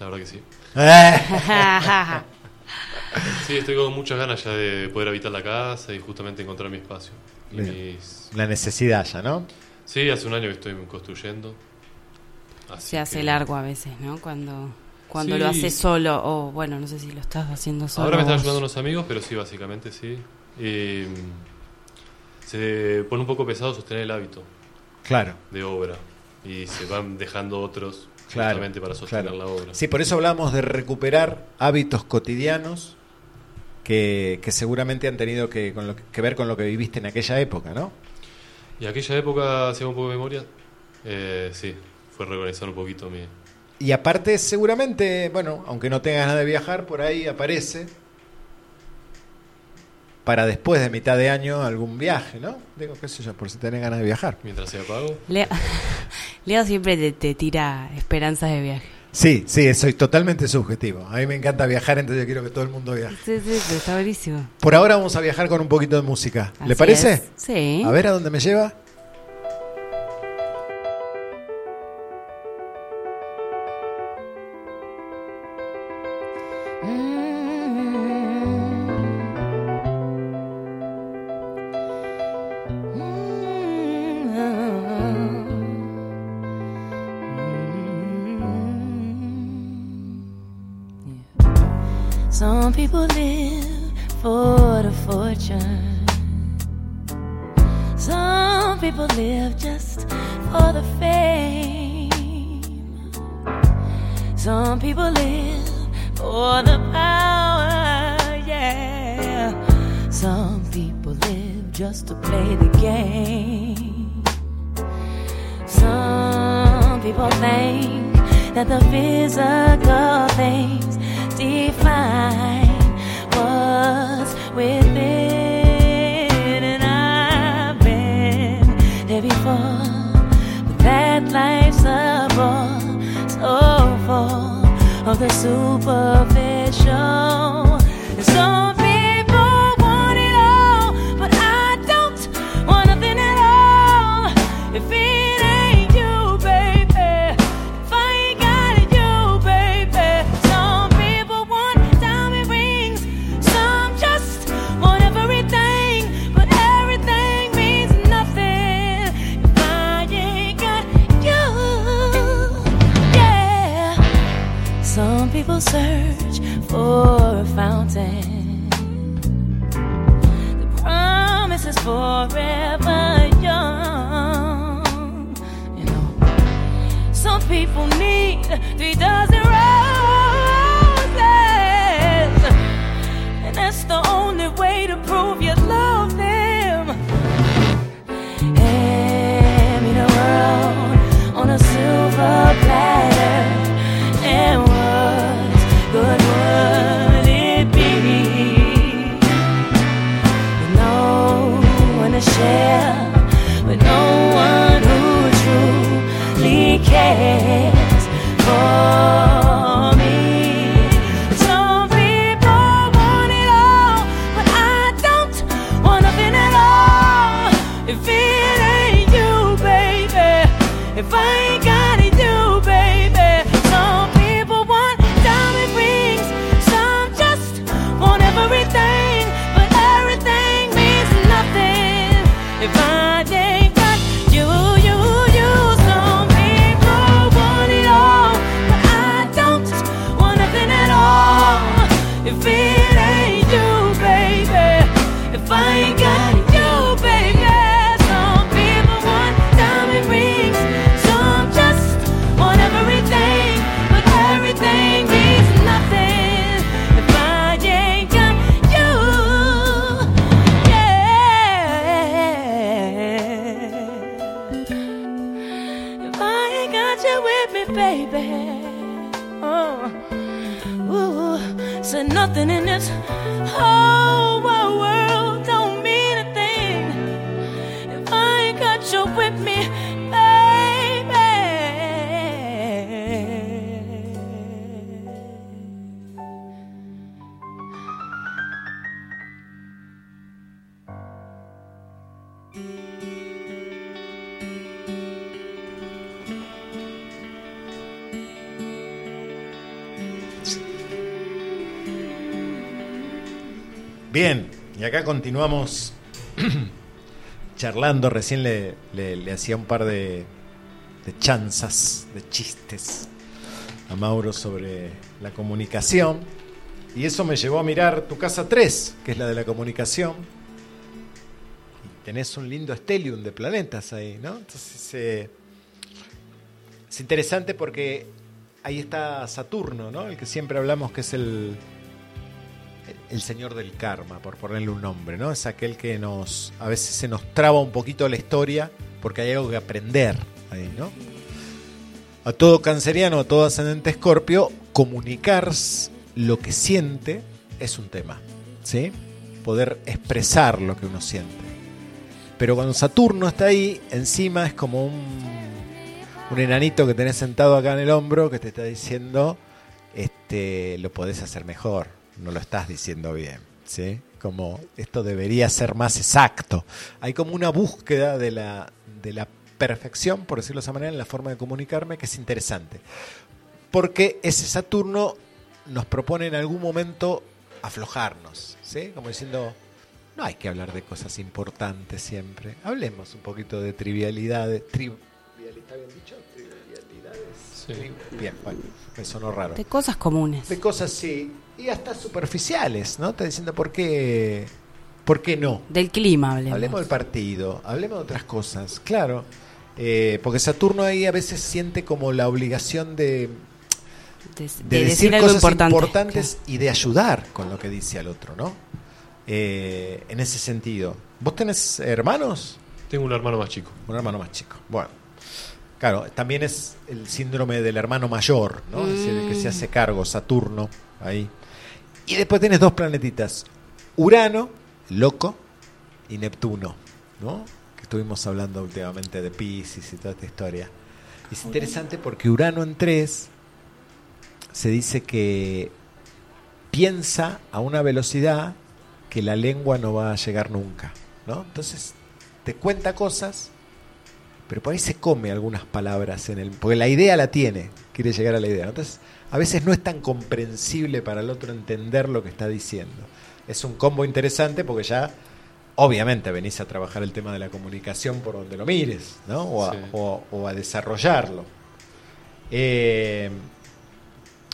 Speaker 11: La verdad que sí.
Speaker 1: Eh.
Speaker 11: Sí, estoy con muchas ganas ya de poder habitar la casa y justamente encontrar mi espacio. Y
Speaker 1: Bien.
Speaker 11: mis-
Speaker 1: La necesidad ya, ¿no?
Speaker 11: Sí, hace un año que estoy construyendo. Así
Speaker 3: Se hace
Speaker 11: que-
Speaker 3: largo a veces, ¿no? Cuando, cuando
Speaker 11: Sí.
Speaker 3: lo haces solo, o bueno, no sé si lo estás haciendo solo.
Speaker 11: Ahora me están ayudando unos amigos, pero sí, básicamente sí. Y, mm, se pone un poco pesado sostener el hábito
Speaker 1: Claro.
Speaker 11: de obra y se van dejando otros
Speaker 1: Claro,
Speaker 11: justamente para sostener
Speaker 1: claro.
Speaker 11: la obra.
Speaker 1: Sí, por eso hablamos de recuperar hábitos cotidianos que, que seguramente han tenido que, con lo que, ver con lo que viviste en aquella época, ¿no?
Speaker 11: Y aquella época, si hago un poco de memoria, eh, sí, fue reorganizar un poquito mi...
Speaker 1: Y aparte, seguramente, bueno, aunque no tengas ganas de viajar, por ahí aparece para después de mitad de año algún viaje, ¿no? Digo, qué sé yo, por si tenés ganas de viajar.
Speaker 11: Mientras sea pago.
Speaker 3: Leo, Leo siempre te, te tira esperanzas de viaje.
Speaker 1: Sí, sí, soy totalmente subjetivo. A mí me encanta viajar, entonces yo quiero que todo el mundo viaje.
Speaker 3: Sí, sí, sí, está buenísimo.
Speaker 1: Por ahora vamos a viajar con un poquito de música. ¿Le parece?
Speaker 3: es. Sí.
Speaker 1: A ver a dónde me lleva.
Speaker 2: Just to play the game. Some people think that the physical things
Speaker 1: continuamos charlando. Recién le, le- hacía un par de, de chanzas, de chistes a Mauro sobre la comunicación. Y eso me llevó a mirar tu casa 3, que es la de la comunicación. Y tenés un lindo estelium de planetas ahí, ¿no? Entonces eh, es interesante porque ahí está Saturno, ¿no? El que siempre hablamos que es el, el señor del karma, por ponerle un nombre, ¿no? Es aquel que nos a veces se nos traba un poquito la historia porque hay algo que aprender ahí, ¿no? A todo canceriano, a todo ascendente escorpio, comunicar lo que siente es un tema, ¿sí? Poder expresar lo que uno siente. Pero cuando Saturno está ahí, encima es como un, un enanito que tenés sentado acá en el hombro que te está diciendo, este, lo podés hacer mejor, no lo estás diciendo bien, ¿sí? Como esto debería ser más exacto. Hay como una búsqueda de la, de la perfección, por decirlo de esa manera, en la forma de comunicarme que es interesante. Porque ese Saturno nos propone en algún momento aflojarnos, ¿sí? Como diciendo, no hay que hablar de cosas importantes siempre. Hablemos un poquito de trivialidades. Tri- ¿Está bien dicho? Trivialidades. Tri- Bien, bueno, me sonó raro.
Speaker 3: De cosas comunes.
Speaker 1: De cosas sí, y hasta superficiales, ¿no? Está diciendo por qué, por qué no.
Speaker 3: Del clima hablemos.
Speaker 1: Hablemos del partido, hablemos de otras cosas, claro. Eh, porque Saturno ahí a veces siente como la obligación de,
Speaker 3: de,
Speaker 1: de
Speaker 3: de
Speaker 1: decir, cosas
Speaker 3: importante.
Speaker 1: importantes y de ayudar con lo que dice al otro, ¿no? Eh, en ese sentido. ¿Vos tenés hermanos?
Speaker 11: Tengo un hermano más chico.
Speaker 1: Un hermano más chico. Bueno. Claro, también es el síndrome del hermano mayor, ¿no? Es decir, el que se hace cargo, Saturno, ahí. Y después tienes dos planetitas, Urano, loco, y Neptuno, ¿no? Que estuvimos hablando últimamente de Pisces y toda esta historia. Es interesante porque Urano en 3 se dice que piensa a una velocidad que la lengua no va a llegar nunca, ¿no? Entonces te cuenta cosas, pero por ahí se come algunas palabras en el, porque la idea la tiene, quiere llegar a la idea. ¿no? Entonces a veces no es tan comprensible para el otro entender lo que está diciendo. Es un combo interesante porque ya obviamente venís a trabajar el tema de la comunicación por donde lo mires, ¿no? O a,
Speaker 11: Sí.
Speaker 1: o- o a desarrollarlo. Eh,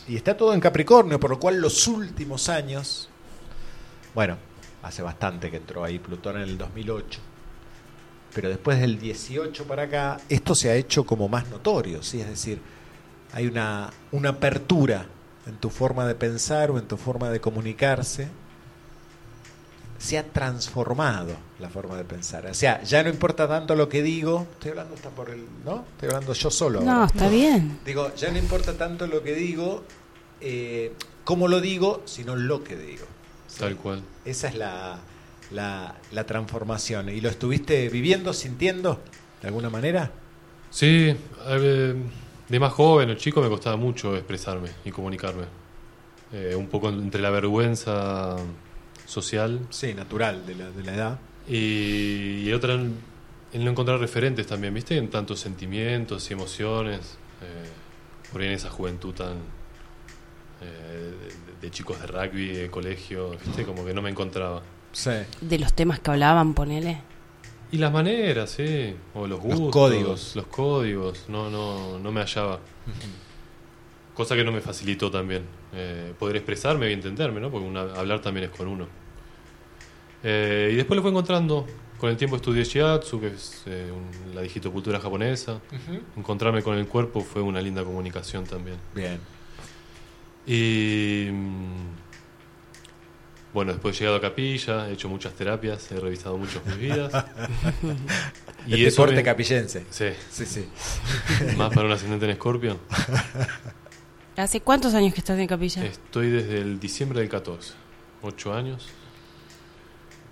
Speaker 1: y está todo en Capricornio, por lo cual los últimos años, bueno, hace bastante que entró ahí Plutón en el 2008, pero después del 18 para acá, esto se ha hecho como más notorio, ¿sí? Es decir, hay una, una apertura en tu forma de pensar o en tu forma de comunicarse. Se ha transformado la forma de pensar. O sea, ya no importa tanto lo que digo. Estoy hablando hasta por el. ¿No? Estoy hablando yo solo.
Speaker 3: No,
Speaker 1: ahora.
Speaker 3: está bien.
Speaker 1: Digo, ya no importa tanto lo que digo, eh, cómo lo digo, sino lo que digo.
Speaker 11: Tal cual.
Speaker 1: Esa es la, la, la transformación. ¿Y lo estuviste viviendo, sintiendo, de alguna manera?
Speaker 11: Sí, eh, de más joven o chico me costaba mucho expresarme y comunicarme. Eh, un poco entre la vergüenza social
Speaker 1: Sí, natural de la, de la edad.
Speaker 11: y, y otra en, en no encontrar referentes también, ¿viste? En tantos sentimientos y emociones. eh, por ahí en esa juventud tan. eh, de, de chicos de rugby, de colegio, ¿viste? Como que no me encontraba.
Speaker 1: Sí.
Speaker 3: De los temas que hablaban, ponele.
Speaker 11: Y las maneras, sí, o los
Speaker 1: Los
Speaker 11: gustos,
Speaker 1: códigos.
Speaker 11: los códigos, no, no, no me hallaba. Cosa que no me facilitó también. eh, poder expresarme y entenderme, ¿no? Porque una- hablar también es con uno. Eh, y después lo fue encontrando. Con el tiempo estudié Shiatsu, que es eh, un- la digitocultura japonesa. Encontrarme con el cuerpo fue una linda comunicación también.
Speaker 1: Bien.
Speaker 11: Y bueno, después he llegado a capilla, he hecho muchas terapias, he revisado muchos mis vidas.
Speaker 1: El
Speaker 11: eso
Speaker 1: deporte
Speaker 11: me-
Speaker 1: capillense.
Speaker 11: Sí,
Speaker 1: Sí, sí.
Speaker 11: más para un ascendente en Escorpio.
Speaker 3: ¿Hace cuántos años que estás en capilla?
Speaker 11: Estoy desde el diciembre del 14, ocho años.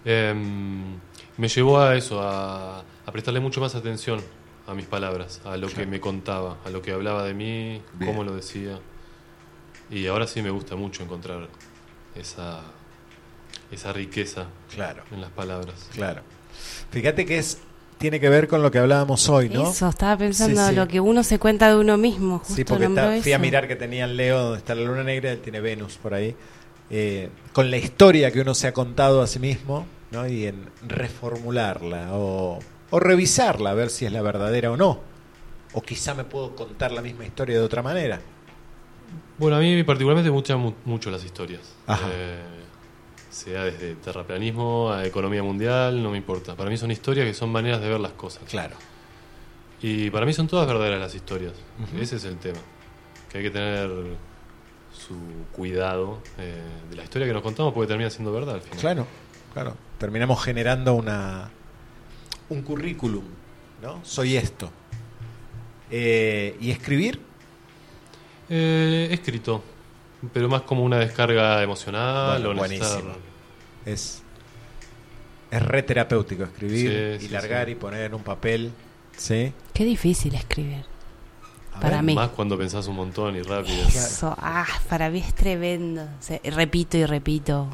Speaker 11: Em, me llevó a eso, a, a prestarle mucho más atención a mis palabras, a lo que me contaba, a lo que hablaba de mí,
Speaker 1: Bien.
Speaker 11: cómo lo decía. Y ahora sí me gusta mucho encontrar esa, esa riqueza
Speaker 1: Claro,
Speaker 11: en las palabras.
Speaker 1: claro. Fíjate que es tiene que ver con lo que hablábamos hoy, ¿no?
Speaker 3: Eso, estaba pensando
Speaker 1: Sí, sí.
Speaker 3: lo que uno se cuenta de uno mismo. Justo
Speaker 1: Sí, porque está- fui a mirar que tenía en Leo donde está la luna negra, él tiene Venus por ahí, eh, con la historia que uno se ha contado a sí mismo, ¿no? Y en reformularla o, o revisarla, a ver si es la verdadera o no. O quizá me puedo contar la misma historia de otra manera.
Speaker 11: Bueno, a mí particularmente me gustan mu- mucho las historias.
Speaker 1: Ajá.
Speaker 11: Eh, sea desde terraplanismo a economía mundial, no me importa. Para mí son historias que son maneras de ver las cosas.
Speaker 1: Claro.
Speaker 11: Y para mí son todas verdaderas las historias. Ese es el tema. Que hay que tener su cuidado eh, de la historia que nos contamos porque termina siendo verdad al final.
Speaker 1: Claro, claro. Terminamos generando una un currículum, ¿no? Soy esto. Eh, y escribir,
Speaker 11: Eh, escrito, pero más como una descarga emocional
Speaker 1: Bueno,
Speaker 11: o necesitar-
Speaker 1: buenísimo. es es re terapéutico escribir
Speaker 11: Sí,
Speaker 1: y
Speaker 11: sí,
Speaker 1: largar
Speaker 11: sí.
Speaker 1: y poner en un papel, ¿sí?
Speaker 3: Qué difícil escribir.
Speaker 1: A
Speaker 3: Para
Speaker 1: ver.
Speaker 3: mí.
Speaker 11: Más cuando pensás un montón y rápido.
Speaker 3: Eso, ah, para mí es tremendo. O sea, repito y repito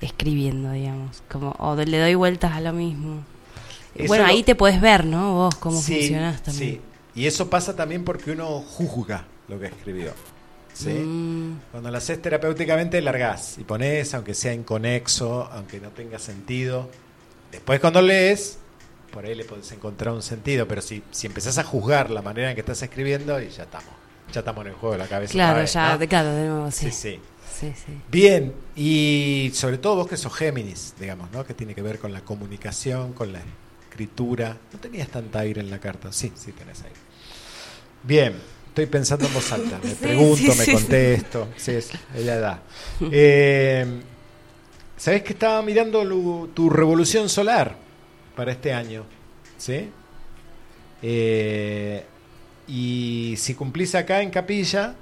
Speaker 3: escribiendo, digamos. Como, o le doy vueltas a lo mismo.
Speaker 1: Eso
Speaker 3: bueno,
Speaker 1: lo-
Speaker 3: ahí te puedes ver, ¿no? Vos cómo
Speaker 1: Sí,
Speaker 3: funcionás también.
Speaker 1: sí. Y eso pasa también porque uno juzga lo que escribió. ¿Sí?
Speaker 3: Mm,
Speaker 1: Cuando lo haces terapéuticamente, largás y pones, aunque sea inconexo, aunque no tenga sentido. Después, cuando lees, por ahí le podés encontrar un sentido. Pero si, si empezás a juzgar la manera en que estás escribiendo, y ya estamos. Ya estamos en el juego de la cabeza.
Speaker 3: claro,
Speaker 1: vez,
Speaker 3: ya,
Speaker 1: ¿no?
Speaker 3: de- claro, de nuevo, sí.
Speaker 1: Sí, sí.
Speaker 3: Sí, sí.
Speaker 1: Bien, y sobre todo vos que sos Géminis, digamos, ¿no? Que tiene que ver con la comunicación, con la escritura. No tenías tanta aire en la carta. Sí, sí tenés aire. Bien, estoy pensando en voz alta. Me
Speaker 3: Sí,
Speaker 1: pregunto,
Speaker 3: sí,
Speaker 1: me
Speaker 3: sí,
Speaker 1: contesto. Sí, es la edad. Eh, ¿Sabés que estaba mirando tu revolución solar para este año? ¿Sí? Eh, y si cumplís acá en Capilla,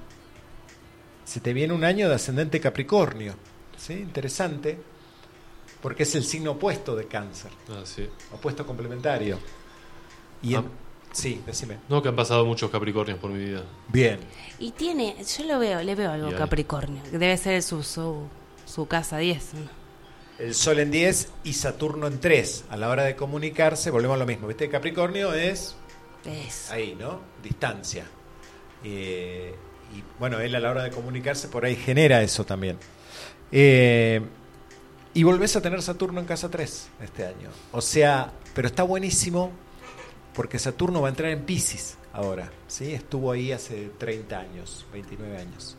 Speaker 1: se te viene un año de ascendente Capricornio. ¿Sí? Interesante. Porque es el signo opuesto de Cáncer.
Speaker 11: Ah, sí.
Speaker 1: Opuesto complementario. Y en-
Speaker 11: Ah.
Speaker 1: Sí, decime.
Speaker 11: No, que han pasado muchos Capricornios por mi vida.
Speaker 1: Bien.
Speaker 3: Y tiene, yo lo veo, le veo algo. Capricornio, que debe ser su, su, su casa 10. ¿no?
Speaker 1: El Sol en 10 y Saturno en 3. A la hora de comunicarse, volvemos a lo mismo. ¿Viste? Capricornio es
Speaker 3: Es.
Speaker 1: ahí, ¿no? Distancia. Eh, y bueno, él a la hora de comunicarse por ahí genera eso también. Eh, y volvés a tener Saturno en casa 3 este año. O sea, pero está buenísimo porque Saturno va a entrar en Pisces ahora, ¿sí? estuvo ahí hace 30 años, 29 años.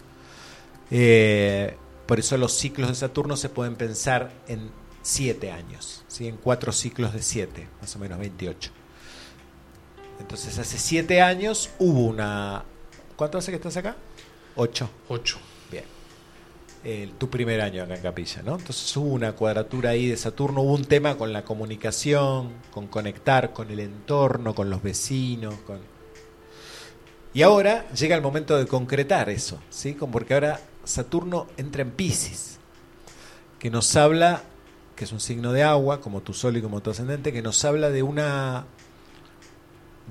Speaker 1: Eh, por eso los ciclos de Saturno se pueden pensar en 7 años, ¿sí? en 4 ciclos de 7, más o menos 28. Entonces hace 7 años hubo una... ¿Cuánto hace que estás acá? 8. 8 tu primer año acá en Capilla, ¿no? Entonces hubo una cuadratura ahí de Saturno, hubo un tema con la comunicación, con conectar con el entorno, con los vecinos. Y ahora llega el momento de concretar eso, ¿sí? Porque ahora Saturno entra en Pisces, que nos habla, que es un signo de agua, como tu sol y como tu ascendente, que nos habla de una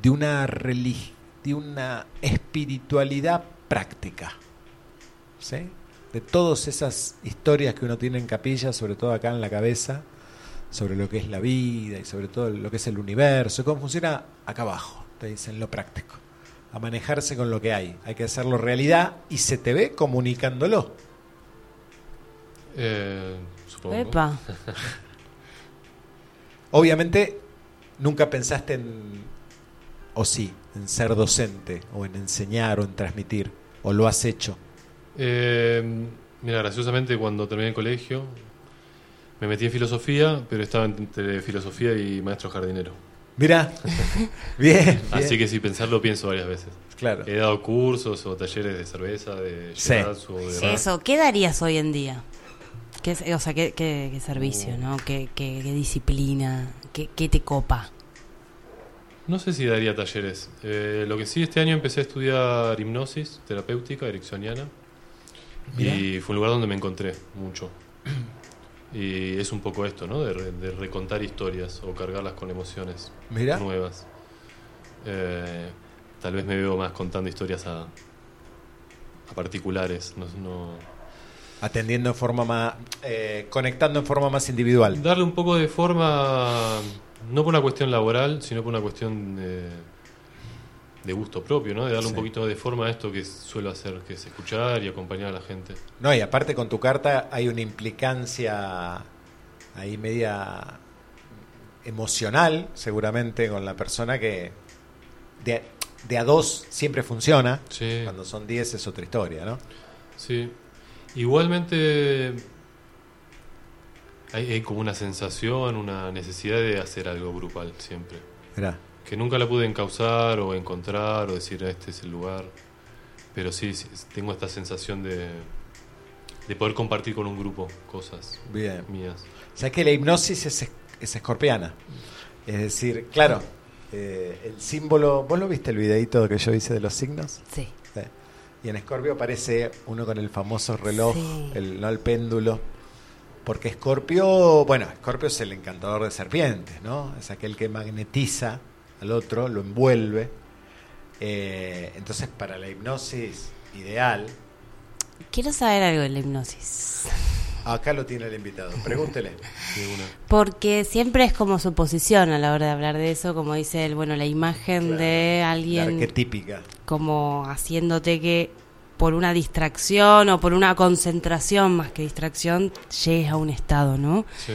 Speaker 1: de una religión, de una espiritualidad práctica. ¿Sí? De todas esas historias que uno tiene en capilla, sobre todo acá en la cabeza, sobre lo que es la vida y sobre todo lo que es el universo, cómo funciona acá abajo, te dicen lo práctico. A manejarse con lo que hay. Hay que hacerlo realidad y se te ve comunicándolo.
Speaker 11: Eh, supongo.
Speaker 3: Epa.
Speaker 1: Obviamente, nunca pensaste en, o sí, en ser docente, o en enseñar, o en transmitir, o lo has hecho.
Speaker 11: Eh, mira, graciosamente cuando terminé el colegio me metí en filosofía, pero estaba entre filosofía y maestro jardinero.
Speaker 1: Mira, bien,
Speaker 11: Así que sin pensarlo pienso varias veces.
Speaker 1: Claro.
Speaker 11: He dado cursos o talleres de cerveza, de
Speaker 1: Sí.
Speaker 11: shiatsu, de.
Speaker 3: Eso, ¿qué darías hoy en día? ¿Qué, o sea, ¿qué, qué- qué servicio, no? ¿Qué, qué- qué disciplina? ¿Qué, qué te copa?
Speaker 11: No sé si daría talleres. Eh, lo que sí, este año empecé a estudiar hipnosis terapéutica ericksoniana.
Speaker 1: Mirá.
Speaker 11: Y fue un lugar donde me encontré mucho. Y es un poco esto, ¿no? De, re- de recontar historias o cargarlas con emociones
Speaker 1: Mirá.
Speaker 11: nuevas. Eh, tal vez me veo más contando historias a, a particulares. No, no-
Speaker 1: Atendiendo en forma más, eh, conectando en forma más individual.
Speaker 11: Darle un poco de forma, no por una cuestión laboral, sino por una cuestión de, de gusto propio, ¿no? De darle
Speaker 1: Sí.
Speaker 11: un poquito de forma a esto que suelo hacer, que es escuchar y acompañar a la gente.
Speaker 1: No, y aparte con tu carta hay una implicancia ahí media emocional, seguramente, con la persona que de, de a dos siempre funciona.
Speaker 11: Sí.
Speaker 1: Cuando son diez es otra historia, ¿no?
Speaker 11: Sí. Igualmente hay, hay como una sensación, una necesidad de hacer algo grupal siempre.
Speaker 1: Mirá.
Speaker 11: Que nunca la pude encauzar o encontrar o decir este es el lugar. Pero sí, sí, tengo esta sensación de, de poder compartir con un grupo cosas
Speaker 1: Bien.
Speaker 11: mías.
Speaker 1: O sea que la hipnosis es, es- es escorpiana. Es decir, claro, eh, el símbolo. ¿Vos lo viste el videito que yo hice de los signos?
Speaker 3: Sí.
Speaker 1: Sí. Y en Escorpio aparece uno con el famoso reloj,
Speaker 3: Sí.
Speaker 1: el, no el péndulo. Porque Escorpio, bueno, Escorpio es el encantador de serpientes, ¿no? Es aquel que magnetiza al otro, lo envuelve. Eh, entonces, para la hipnosis ideal,
Speaker 3: Quiero saber algo de la hipnosis.
Speaker 1: acá lo tiene el invitado. Pregúntele.
Speaker 3: Porque siempre es como su posición a la hora de hablar de eso, como dice él, bueno, la imagen de
Speaker 1: La
Speaker 3: alguien
Speaker 1: arquetípica.
Speaker 3: como haciéndote que por una distracción o por una concentración más que distracción llegues a un estado, ¿no?
Speaker 11: Sí.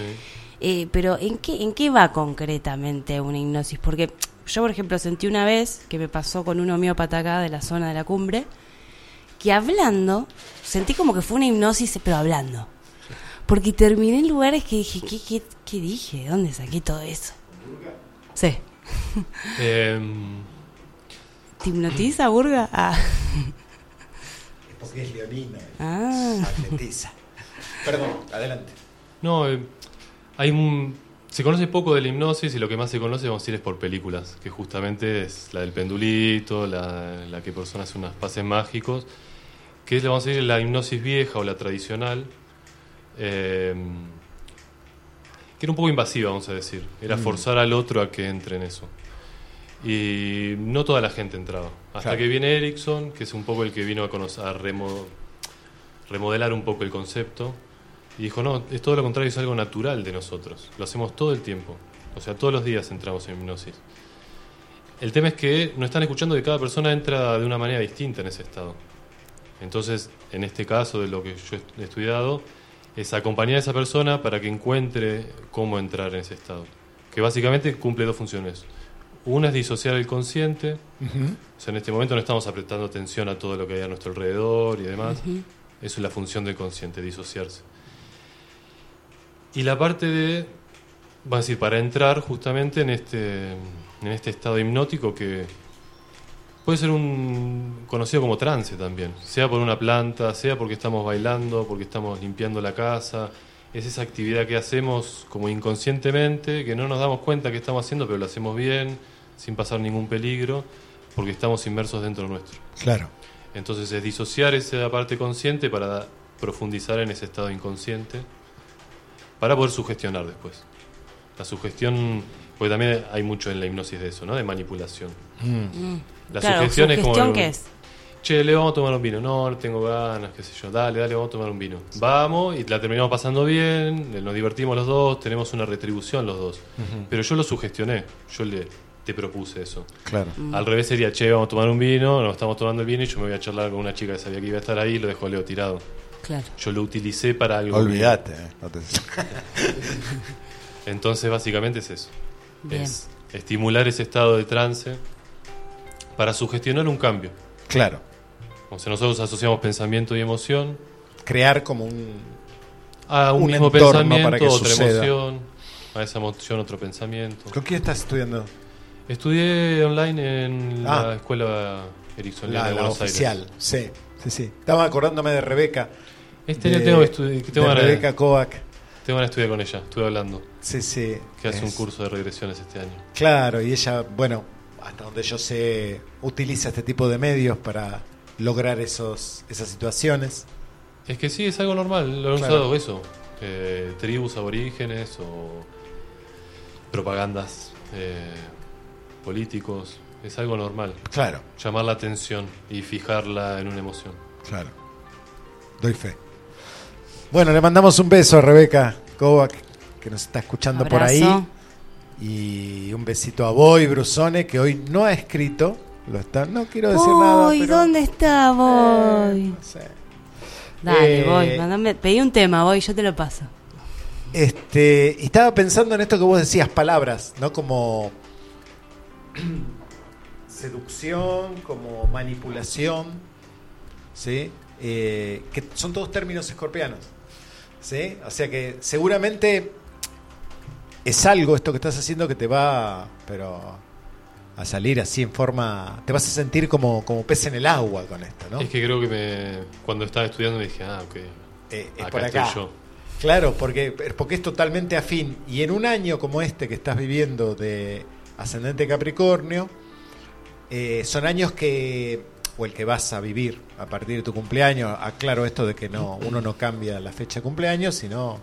Speaker 3: Eh, pero ¿en qué, ¿en qué va concretamente una hipnosis? Porque yo, por ejemplo, sentí una vez que me pasó con un homeópata acá de la zona de la cumbre, que hablando, sentí como que fue una hipnosis, pero hablando. Porque terminé en lugares que dije, ¿qué, qué, qué dije? ¿Dónde saqué todo eso? Sí.
Speaker 11: Em,
Speaker 3: ¿Te hipnotiza, Burga? Ah.
Speaker 1: Porque es leonina.
Speaker 3: Ah.
Speaker 1: Magnetiza. Perdón, adelante.
Speaker 11: no, eh, hay un- se conoce poco de la hipnosis y lo que más se conoce, vamos a decir, es por películas, que justamente es la del pendulito, la, la que persona hace unos pases mágicos, que es, vamos a decir, la hipnosis vieja o la tradicional, eh, que era un poco invasiva, vamos a decir. Era
Speaker 1: Mm.
Speaker 11: forzar al otro a que entre en eso. Y no toda la gente entraba. Hasta
Speaker 1: Claro.
Speaker 11: que viene Erickson, que es un poco el que vino a, conocer, a remo- remodelar un poco el concepto. Y dijo, no, es todo lo contrario, es algo natural de nosotros. Lo hacemos todo el tiempo. O sea, todos los días entramos en hipnosis. El tema es que no están escuchando que cada persona entra de una manera distinta en ese estado. Entonces, en este caso, de lo que yo he estudiado, es acompañar a esa persona para que encuentre cómo entrar en ese estado. Que básicamente cumple dos funciones. Una es disociar el consciente. O sea, en este momento no estamos apretando atención a todo lo que hay a nuestro alrededor y demás.
Speaker 3: Ujú.
Speaker 11: Eso es la función del consciente, disociarse. Y la parte de, va a decir, para entrar justamente en este, en este estado hipnótico que puede ser un conocido como trance también, sea por una planta, sea porque estamos bailando, porque estamos limpiando la casa. Es esa actividad que hacemos como inconscientemente, que no nos damos cuenta que estamos haciendo, pero lo hacemos bien, sin pasar ningún peligro, porque estamos inmersos dentro nuestro.
Speaker 1: Claro.
Speaker 11: Entonces es disociar esa parte consciente para profundizar en ese estado inconsciente, para poder sugestionar después. La sugestión, porque también hay mucho en la hipnosis de eso, ¿no? De manipulación.
Speaker 3: Mm.
Speaker 11: La
Speaker 3: Claro,
Speaker 11: sugestión es como...
Speaker 3: ¿sugestión qué es?
Speaker 11: Che, le vamos a tomar un vino. No, no tengo ganas, qué sé yo. Dale, dale, vamos a tomar un vino. Vamos y la terminamos pasando bien, nos divertimos los dos, tenemos una retribución los dos. Pero yo lo sugestioné, yo le, te propuse eso.
Speaker 1: Claro.
Speaker 3: Mm.
Speaker 11: Al revés sería, che, vamos a tomar un vino, nos estamos tomando el vino y yo me voy a charlar con una chica que sabía que iba a estar ahí y lo dejó Leo tirado.
Speaker 3: Claro.
Speaker 11: Yo lo utilicé para algo.
Speaker 1: Olvídate. eh, no te-
Speaker 11: Entonces, básicamente es eso.
Speaker 3: Bien.
Speaker 11: Es estimular ese estado de trance para sugestionar un cambio.
Speaker 1: Claro.
Speaker 11: O sea, nosotros asociamos pensamiento y emoción
Speaker 1: Crear como un.
Speaker 11: a un,
Speaker 1: Un
Speaker 11: mismo pensamiento,
Speaker 1: para que
Speaker 11: otra
Speaker 1: suceda.
Speaker 11: emoción, a esa emoción otro pensamiento.
Speaker 1: ¿Con quién estás estudiando?
Speaker 11: Estudié online en
Speaker 1: Ah.
Speaker 11: la escuela Ericksoniana
Speaker 1: La,
Speaker 11: de
Speaker 1: la
Speaker 11: Buenos
Speaker 1: oficial.
Speaker 11: Aires.
Speaker 1: Sí, sí, sí. Estaba acordándome de Rebeca.
Speaker 11: Este
Speaker 1: de,
Speaker 11: año tengo que estudiar, tengo
Speaker 1: de Rebeca Kovac.
Speaker 11: tengo de estudiar con ella, estuve hablando.
Speaker 1: Sí, sí.
Speaker 11: Que hace un curso de regresiones este año.
Speaker 1: Claro, y ella, bueno, hasta donde yo sé, utiliza este tipo de medios para lograr esos, esas situaciones.
Speaker 11: Es que sí, es algo normal, lo han
Speaker 1: Claro.
Speaker 11: usado eso. Eh, tribus aborígenes o propagandas eh, políticos, es algo normal.
Speaker 1: Claro.
Speaker 11: Llamar la atención y fijarla en una emoción.
Speaker 1: Claro. Doy fe. Bueno, le mandamos un beso a Rebeca Kovac, que nos está escuchando por ahí. Y un besito a Boy Brusone, que hoy no ha escrito. Lo está, no quiero decir nada. Pero-
Speaker 3: ¿dónde está Voy?
Speaker 1: no sé.
Speaker 3: Dale,
Speaker 1: Eh,
Speaker 3: voy, mandame, pedí un tema, voy, yo te lo paso.
Speaker 1: Este, y estaba pensando en esto que vos decías, palabras, ¿no? Como seducción, como manipulación, ¿sí? Eh, que son todos términos escorpianos, ¿sí? O sea que seguramente es algo esto que estás haciendo que te va, pero a salir así en forma, te vas a sentir como, como pez en el agua con esto, ¿no?
Speaker 11: Es que creo que me, cuando estaba estudiando me dije, ah, ok.
Speaker 1: Eh, es
Speaker 11: acá
Speaker 1: por
Speaker 11: estoy
Speaker 1: acá.
Speaker 11: yo.
Speaker 1: Claro, porque, porque es totalmente afín. Y en un año como este que estás viviendo de ascendente Capricornio, eh, son años que, o el que vas a vivir a partir de tu cumpleaños, aclaro esto de que no uno no cambia la fecha de cumpleaños, sino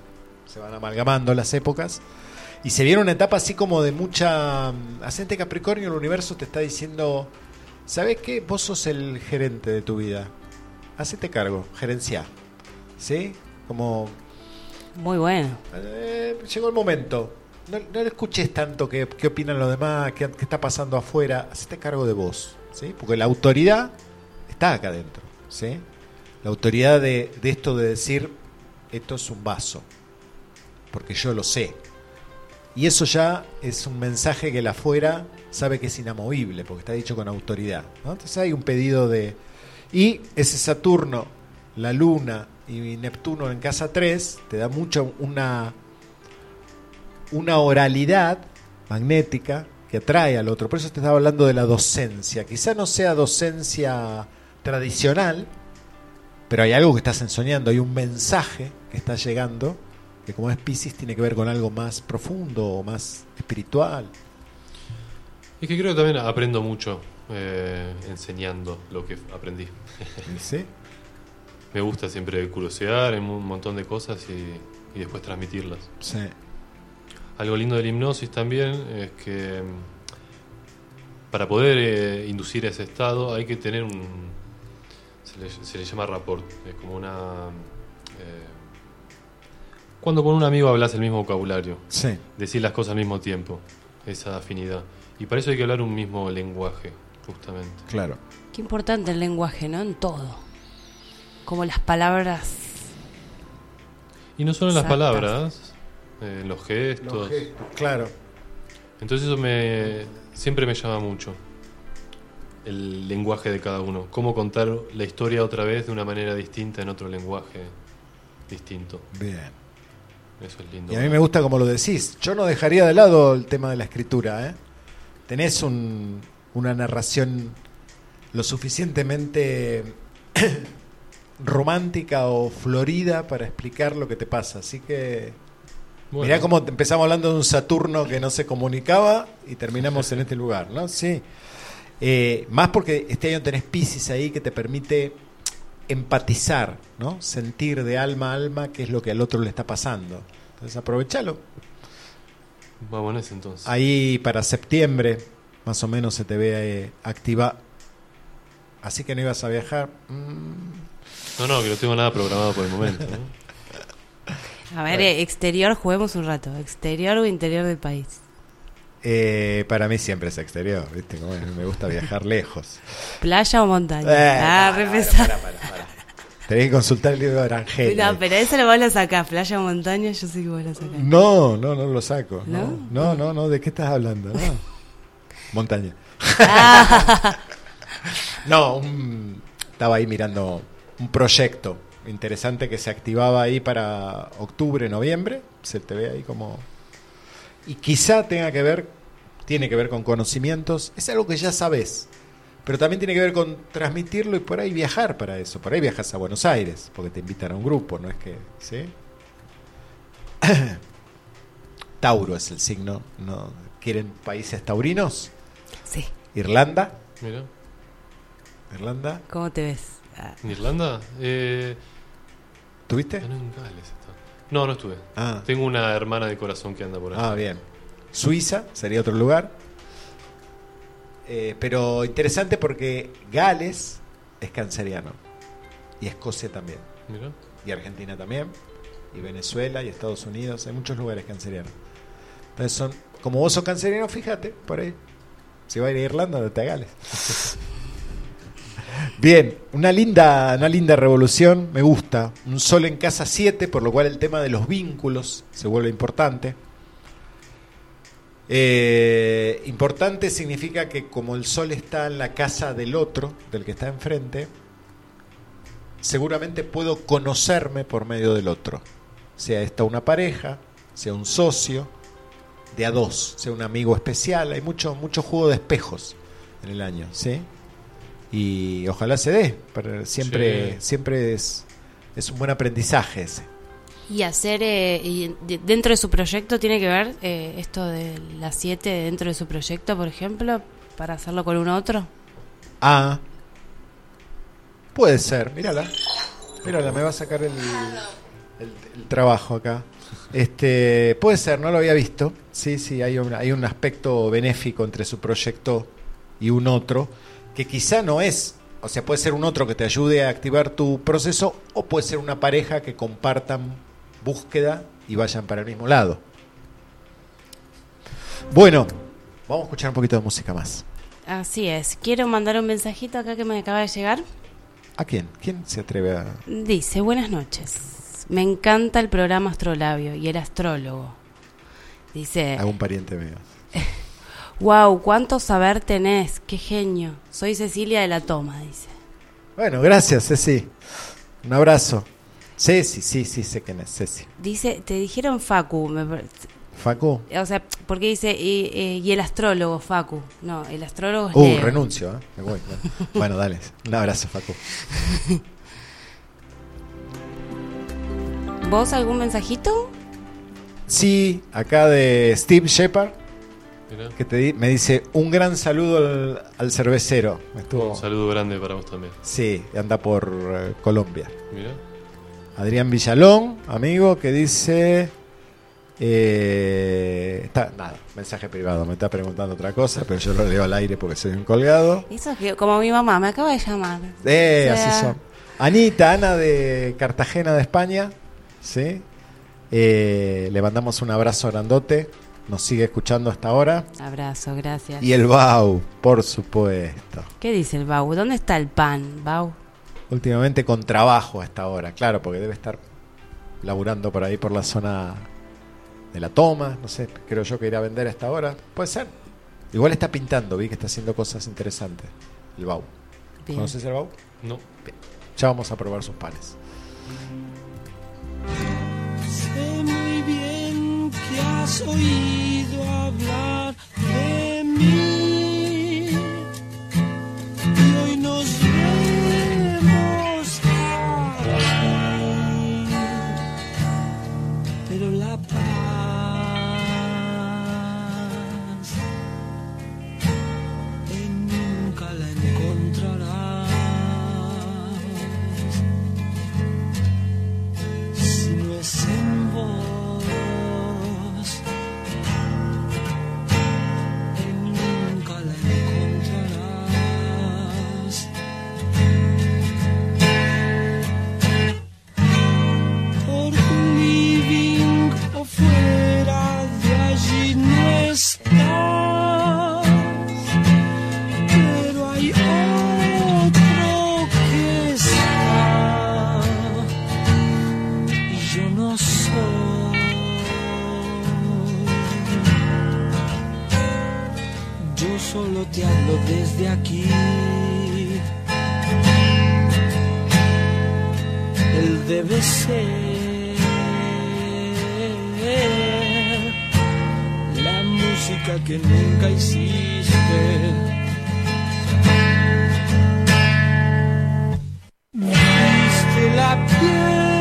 Speaker 1: se van amalgamando las épocas. Y se viene una etapa así como de mucha... mm, Ascendente Capricornio, el universo te está diciendo, ¿sabes qué? Vos sos el gerente de tu vida. Hacete cargo, gerencia. ¿Sí? Como
Speaker 3: Muy bueno.
Speaker 1: eh, llegó el momento. No, no le escuches tanto qué, qué opinan los demás, qué, qué está pasando afuera. Hacete cargo de vos, ¿sí? Porque la autoridad está acá adentro, ¿sí? La autoridad de, esto de decir, esto es un vaso, porque yo lo sé. Y eso ya es un mensaje que el afuera sabe que es inamovible, porque está dicho con autoridad. ¿no? Entonces hay un pedido de... Y ese Saturno, la Luna y Neptuno en casa 3 te da mucho una, una oralidad magnética que atrae al otro. Por eso te estaba hablando de la docencia. Quizá no sea docencia tradicional, pero hay algo que estás enseñando, hay un mensaje que está llegando, que como es Pisces tiene que ver con algo más profundo o más espiritual.
Speaker 11: Es que creo que también aprendo mucho eh, enseñando lo que aprendí.
Speaker 1: ¿Sí?
Speaker 11: Me gusta siempre curiosear en un montón de cosas y, y después transmitirlas.
Speaker 1: Sí.
Speaker 11: Algo lindo del hipnosis también es que mm, para poder eh, inducir ese estado hay que tener un... Se le, se le llama rapport, es como una... eh, cuando con un amigo hablas el mismo vocabulario,
Speaker 1: Sí.
Speaker 11: decir las cosas al mismo tiempo, esa afinidad. Y para eso hay que hablar un mismo lenguaje, justamente.
Speaker 1: Claro.
Speaker 3: Qué importante el lenguaje, ¿no? En todo. Como las palabras.
Speaker 11: Y no solo en las palabras, eh, en los gestos.
Speaker 1: Claro.
Speaker 11: Entonces eso me siempre me llama mucho. El lenguaje de cada uno. Cómo contar la historia otra vez de una manera distinta en otro lenguaje distinto.
Speaker 1: Bien.
Speaker 11: Eso es lindo.
Speaker 1: Y a mí me gusta como lo decís. Yo no dejaría de lado el tema de la escritura. ¿eh? Tenés un- una narración lo suficientemente romántica o florida para explicar lo que te pasa. Así que
Speaker 11: Bueno.
Speaker 1: mirá cómo empezamos hablando de un Saturno que no se comunicaba y terminamos en este lugar. ¿no? Sí. Eh, más porque este año tenés Pisces ahí que te permite empatizar, ¿no? Sentir de alma a alma qué es lo que al otro le está pasando. Entonces aprovechalo.
Speaker 11: Vamos en ese entonces.
Speaker 1: Ahí para septiembre, más o menos se te ve eh, activa. Así que no ibas a viajar. Mm,
Speaker 11: No, no, que no tengo nada programado por el momento. ¿no?
Speaker 3: A ver, eh, exterior, juguemos un rato. Exterior o interior del país.
Speaker 1: Eh, para mí siempre es exterior, ¿viste? Como me gusta viajar lejos.
Speaker 3: ¿Playa o montaña?
Speaker 1: Eh,
Speaker 3: ah,
Speaker 1: para, para, para, para. Tenés que consultar el libro de Arangel.
Speaker 3: No, pero eso lo vos lo sacás. Playa o montaña, yo sé que vos lo sacás.
Speaker 1: No, no, no lo saco. No,
Speaker 3: ¿No?
Speaker 1: no, no, no, ¿de qué estás hablando? No. Montaña.
Speaker 3: Ah.
Speaker 1: no, un- estaba ahí mirando un proyecto interesante que se activaba ahí para octubre, noviembre. Se te ve ahí como. Y quizá tenga que ver, tiene que ver con conocimientos. Es algo que ya sabes. Pero también tiene que ver con transmitirlo y por ahí viajar para eso. Por ahí viajas a Buenos Aires, porque te invitan a un grupo, no es que. ¿Sí? Tauro es el signo. ¿no? ¿Quieren países taurinos?
Speaker 3: Sí.
Speaker 1: Irlanda.
Speaker 11: Mira.
Speaker 1: Irlanda.
Speaker 3: ¿Cómo te ves? Ah,
Speaker 11: ¿En Irlanda? Eh,
Speaker 1: ¿Tuviste?
Speaker 11: no, en Gales. No, no estuve.
Speaker 1: Ah.
Speaker 11: Tengo una hermana de corazón que anda por ahí.
Speaker 1: Ah, bien. Suiza sería otro lugar. Eh, pero interesante porque Gales es canceriano. Y Escocia también.
Speaker 11: Mira.
Speaker 1: Y Argentina también. Y Venezuela y Estados Unidos. Hay muchos lugares cancerianos. Entonces son, como vos sos canceriano, fíjate, por ahí. Si va a ir a Irlanda, vete a Gales. Bien, una linda, una linda revolución, me gusta. Un sol en casa 7, por lo cual el tema de los vínculos se vuelve importante. Eh, importante significa que como el sol está en la casa del otro, del que está enfrente, seguramente puedo conocerme por medio del otro. Sea esta una pareja, sea un socio, de a dos, sea un amigo especial. Hay mucho, mucho juego de espejos en el año, ¿sí? Y ojalá se dé. pero siempre,
Speaker 11: Sí.
Speaker 1: siempre es, es un buen aprendizaje ese.
Speaker 3: Y hacer, eh, y de- dentro de su proyecto, tiene que ver eh, esto de las 7 dentro de su proyecto, por ejemplo, para hacerlo con un otro.
Speaker 1: Ah, puede ser, mírala. Mírala, me va a sacar el, el- el trabajo acá. Este, puede ser, no lo había visto. Sí, sí, hay un, hay un aspecto benéfico entre su proyecto y un otro, que quizá no es, o sea, puede ser un otro que te ayude a activar tu proceso, o puede ser una pareja que compartan búsqueda y vayan para el mismo lado. Bueno, vamos a escuchar un poquito de música más.
Speaker 3: Así es. Quiero mandar un mensajito acá que me acaba de llegar.
Speaker 1: ¿A quién? ¿Quién se atreve a...?
Speaker 3: Dice, buenas noches. Me encanta el programa Astrolabio y el astrólogo. Dice,
Speaker 1: Algún pariente mío.
Speaker 3: wow, cuánto saber tenés, qué genio. Soy Cecilia de la Toma, dice.
Speaker 1: Bueno, gracias, Ceci. Un abrazo. Ceci, sí, sí, sé quién es Ceci.
Speaker 3: Dice, te dijeron Facu, me
Speaker 1: Facu.
Speaker 3: o sea, porque dice, y, eh, y el astrólogo, Facu. No, el astrólogo es
Speaker 1: Uh,
Speaker 3: Leo.
Speaker 1: renuncio, ¿eh? Me voy. Bueno. Bueno, dale. Un abrazo, Facu.
Speaker 3: ¿Vos algún mensajito?
Speaker 1: Sí, acá de Steve Shepard,
Speaker 11: Mirá.
Speaker 1: que te di- me dice un gran saludo al, al cervecero. Estuvo,
Speaker 11: Un saludo grande para vos también.
Speaker 1: sí, anda por eh, Colombia. Adrián Villalón, amigo, que dice... eh, está, nada, mensaje privado, me está preguntando otra cosa, pero yo lo leo al aire porque soy un colgado.
Speaker 3: Eso es que, como mi mamá, me acaba de llamar.
Speaker 1: Eh,
Speaker 3: O sea,
Speaker 1: así son. Anita, Ana de Cartagena de España, ¿sí? Eh, le mandamos un abrazo grandote, nos sigue escuchando hasta ahora.
Speaker 3: Abrazo, gracias.
Speaker 1: Y el Bau, por supuesto.
Speaker 3: ¿Qué dice el Bau? ¿Dónde está el pan, Bau?
Speaker 1: Últimamente con trabajo hasta ahora, claro, porque debe estar laburando por ahí por la zona de la toma, no sé, creo yo que irá a vender a esta hora. Puede ser. Igual está pintando, vi que está haciendo cosas interesantes. El Bau.
Speaker 3: Bien.
Speaker 1: ¿Conoces el Bau?
Speaker 11: No.
Speaker 1: Bien. Ya vamos a probar sus panes.
Speaker 8: Has oído hablar de mí. Fuera de allí no estás, pero hay otro que está y yo no soy. Yo solo te hablo desde aquí. Él debe ser música que nunca hiciste. Viste la piel,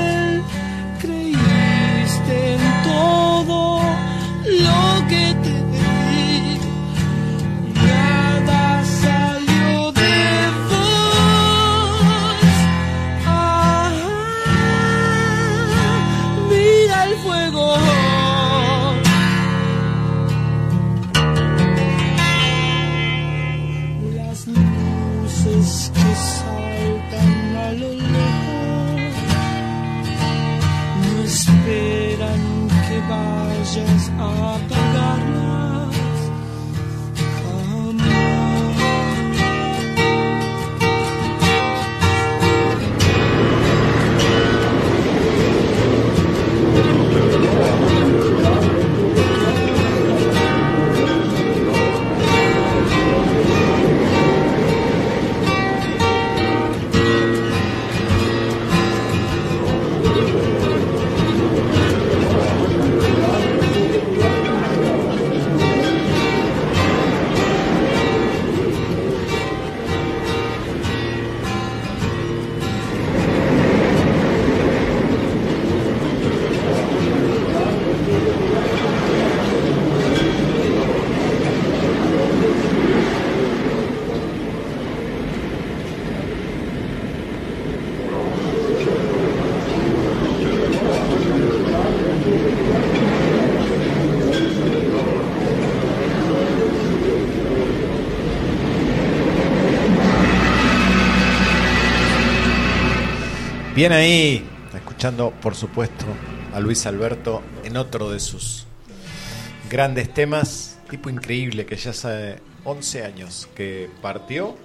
Speaker 8: vayas
Speaker 1: Bien ahí, escuchando por supuesto a Luis Alberto en otro de sus grandes temas, tipo increíble que ya hace 11 años que partió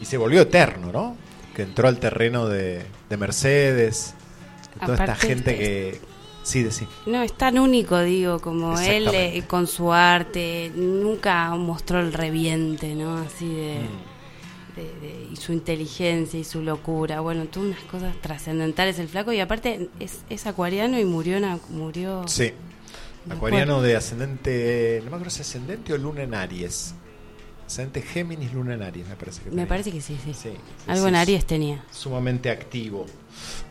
Speaker 1: y se volvió eterno, ¿no? Que entró al terreno de, de Mercedes, de toda esta gente que... Sí, de sí.
Speaker 3: No, es tan único, digo, como él eh, con su arte, nunca mostró el reviente, ¿no? Así de... de- de- y su inteligencia y su locura. Bueno, tuvo unas cosas trascendentales el flaco y aparte es, es acuariano y murió, en a- murió
Speaker 1: Sí. Acuariano de ascendente, no me acuerdo si ascendente o luna en Aries. Ascendente Géminis, luna en Aries, me parece que
Speaker 3: Me parece que sí, sí.
Speaker 1: Sí, sí,
Speaker 3: Algo
Speaker 1: sí,
Speaker 3: en. Aries tenía.
Speaker 1: Sumamente activo.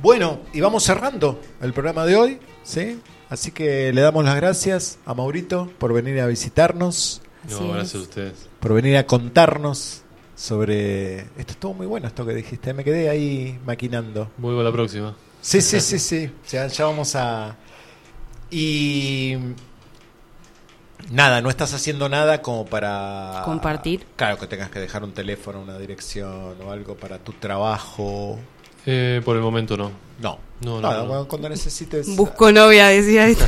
Speaker 1: Bueno, y vamos cerrando el programa de hoy, ¿sí? Así que le damos las gracias a Maurito por venir a visitarnos,
Speaker 11: No, gracias a ustedes.
Speaker 1: por venir a contarnos sobre... Esto estuvo muy bueno, esto que dijiste, me quedé ahí maquinando.
Speaker 11: Vuelvo a la próxima.
Speaker 1: Sí, sí, sí, sí. Ya, ya vamos a. Y. Nada, no estás haciendo nada como para.
Speaker 3: Compartir.
Speaker 1: Claro, que tengas que dejar un teléfono, una dirección o algo para tu trabajo.
Speaker 11: Eh, por el momento no.
Speaker 1: No.
Speaker 11: No, no,
Speaker 1: Nada,
Speaker 11: no.
Speaker 1: cuando necesites.
Speaker 3: Busco novia, decía esto.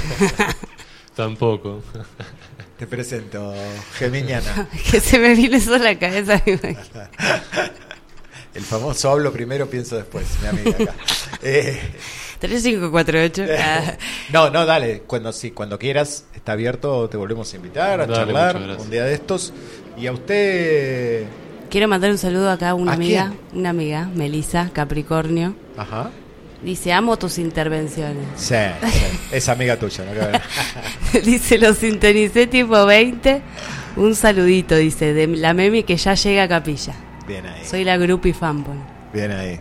Speaker 11: Tampoco.
Speaker 1: Te presento, Geminiana.
Speaker 3: que se me viene eso a la cabeza.
Speaker 1: El famoso hablo primero, pienso después, mi amiga acá. Eh,
Speaker 3: 3548. Ah,
Speaker 1: no, no, dale, cuando sí, cuando quieras, está abierto, te volvemos a invitar a
Speaker 11: Dale,
Speaker 1: charlar un día de estos. Y a usted,
Speaker 3: Quiero mandar un saludo acá a una
Speaker 1: ¿A
Speaker 3: amiga, una amiga, Melisa Capricornio.
Speaker 1: ajá,
Speaker 3: Dice, amo tus intervenciones.
Speaker 1: sí, sí, es amiga tuya, ¿no?
Speaker 3: Dice, lo sintonicé tipo 20. Un saludito, dice, de la memi que ya llega a capilla.
Speaker 1: Bien ahí,
Speaker 3: Soy la groupie fanboy.
Speaker 1: bien ahí,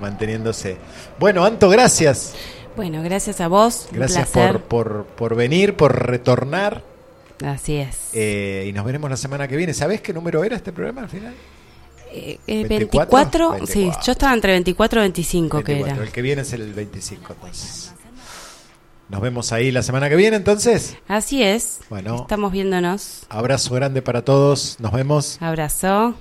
Speaker 1: manteniéndose. Bueno, Anto, gracias,
Speaker 3: Bueno, gracias a vos.
Speaker 1: gracias por, por, por venir, por retornar.
Speaker 3: Así es.
Speaker 1: eh, y nos veremos la semana que viene. ¿Sabés qué número era este programa al final?
Speaker 3: Eh, eh,
Speaker 1: 24,
Speaker 3: 24, sí,
Speaker 1: 24.
Speaker 3: yo estaba entre 24 y 25 que
Speaker 1: 24.
Speaker 3: era.
Speaker 1: El que viene es el 25, entonces. Nos vemos ahí la semana que viene, entonces.
Speaker 3: Así es.
Speaker 1: Bueno.
Speaker 3: Estamos viéndonos.
Speaker 1: Abrazo grande para todos. Nos vemos.
Speaker 3: Abrazo.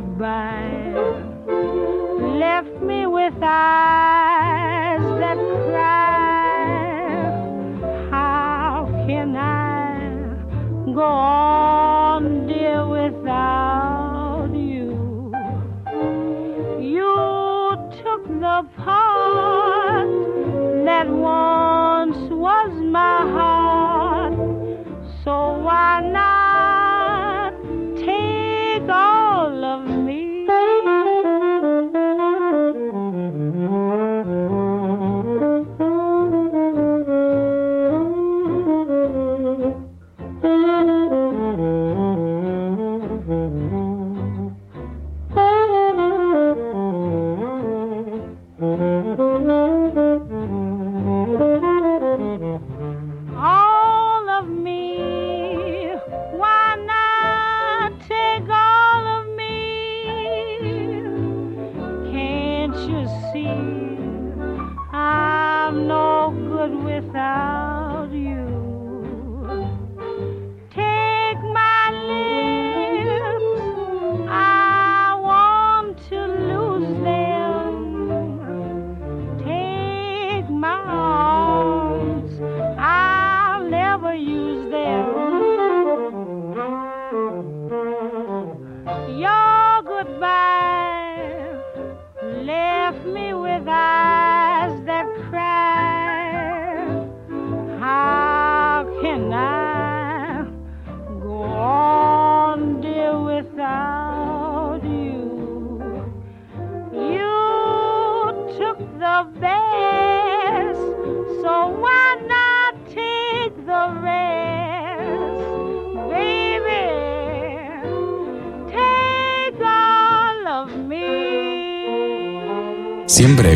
Speaker 5: Goodbye left me with eyes that cry. How can I go on, dear, without you? You took the part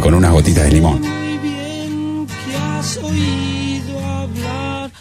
Speaker 2: Con unas gotitas de limón.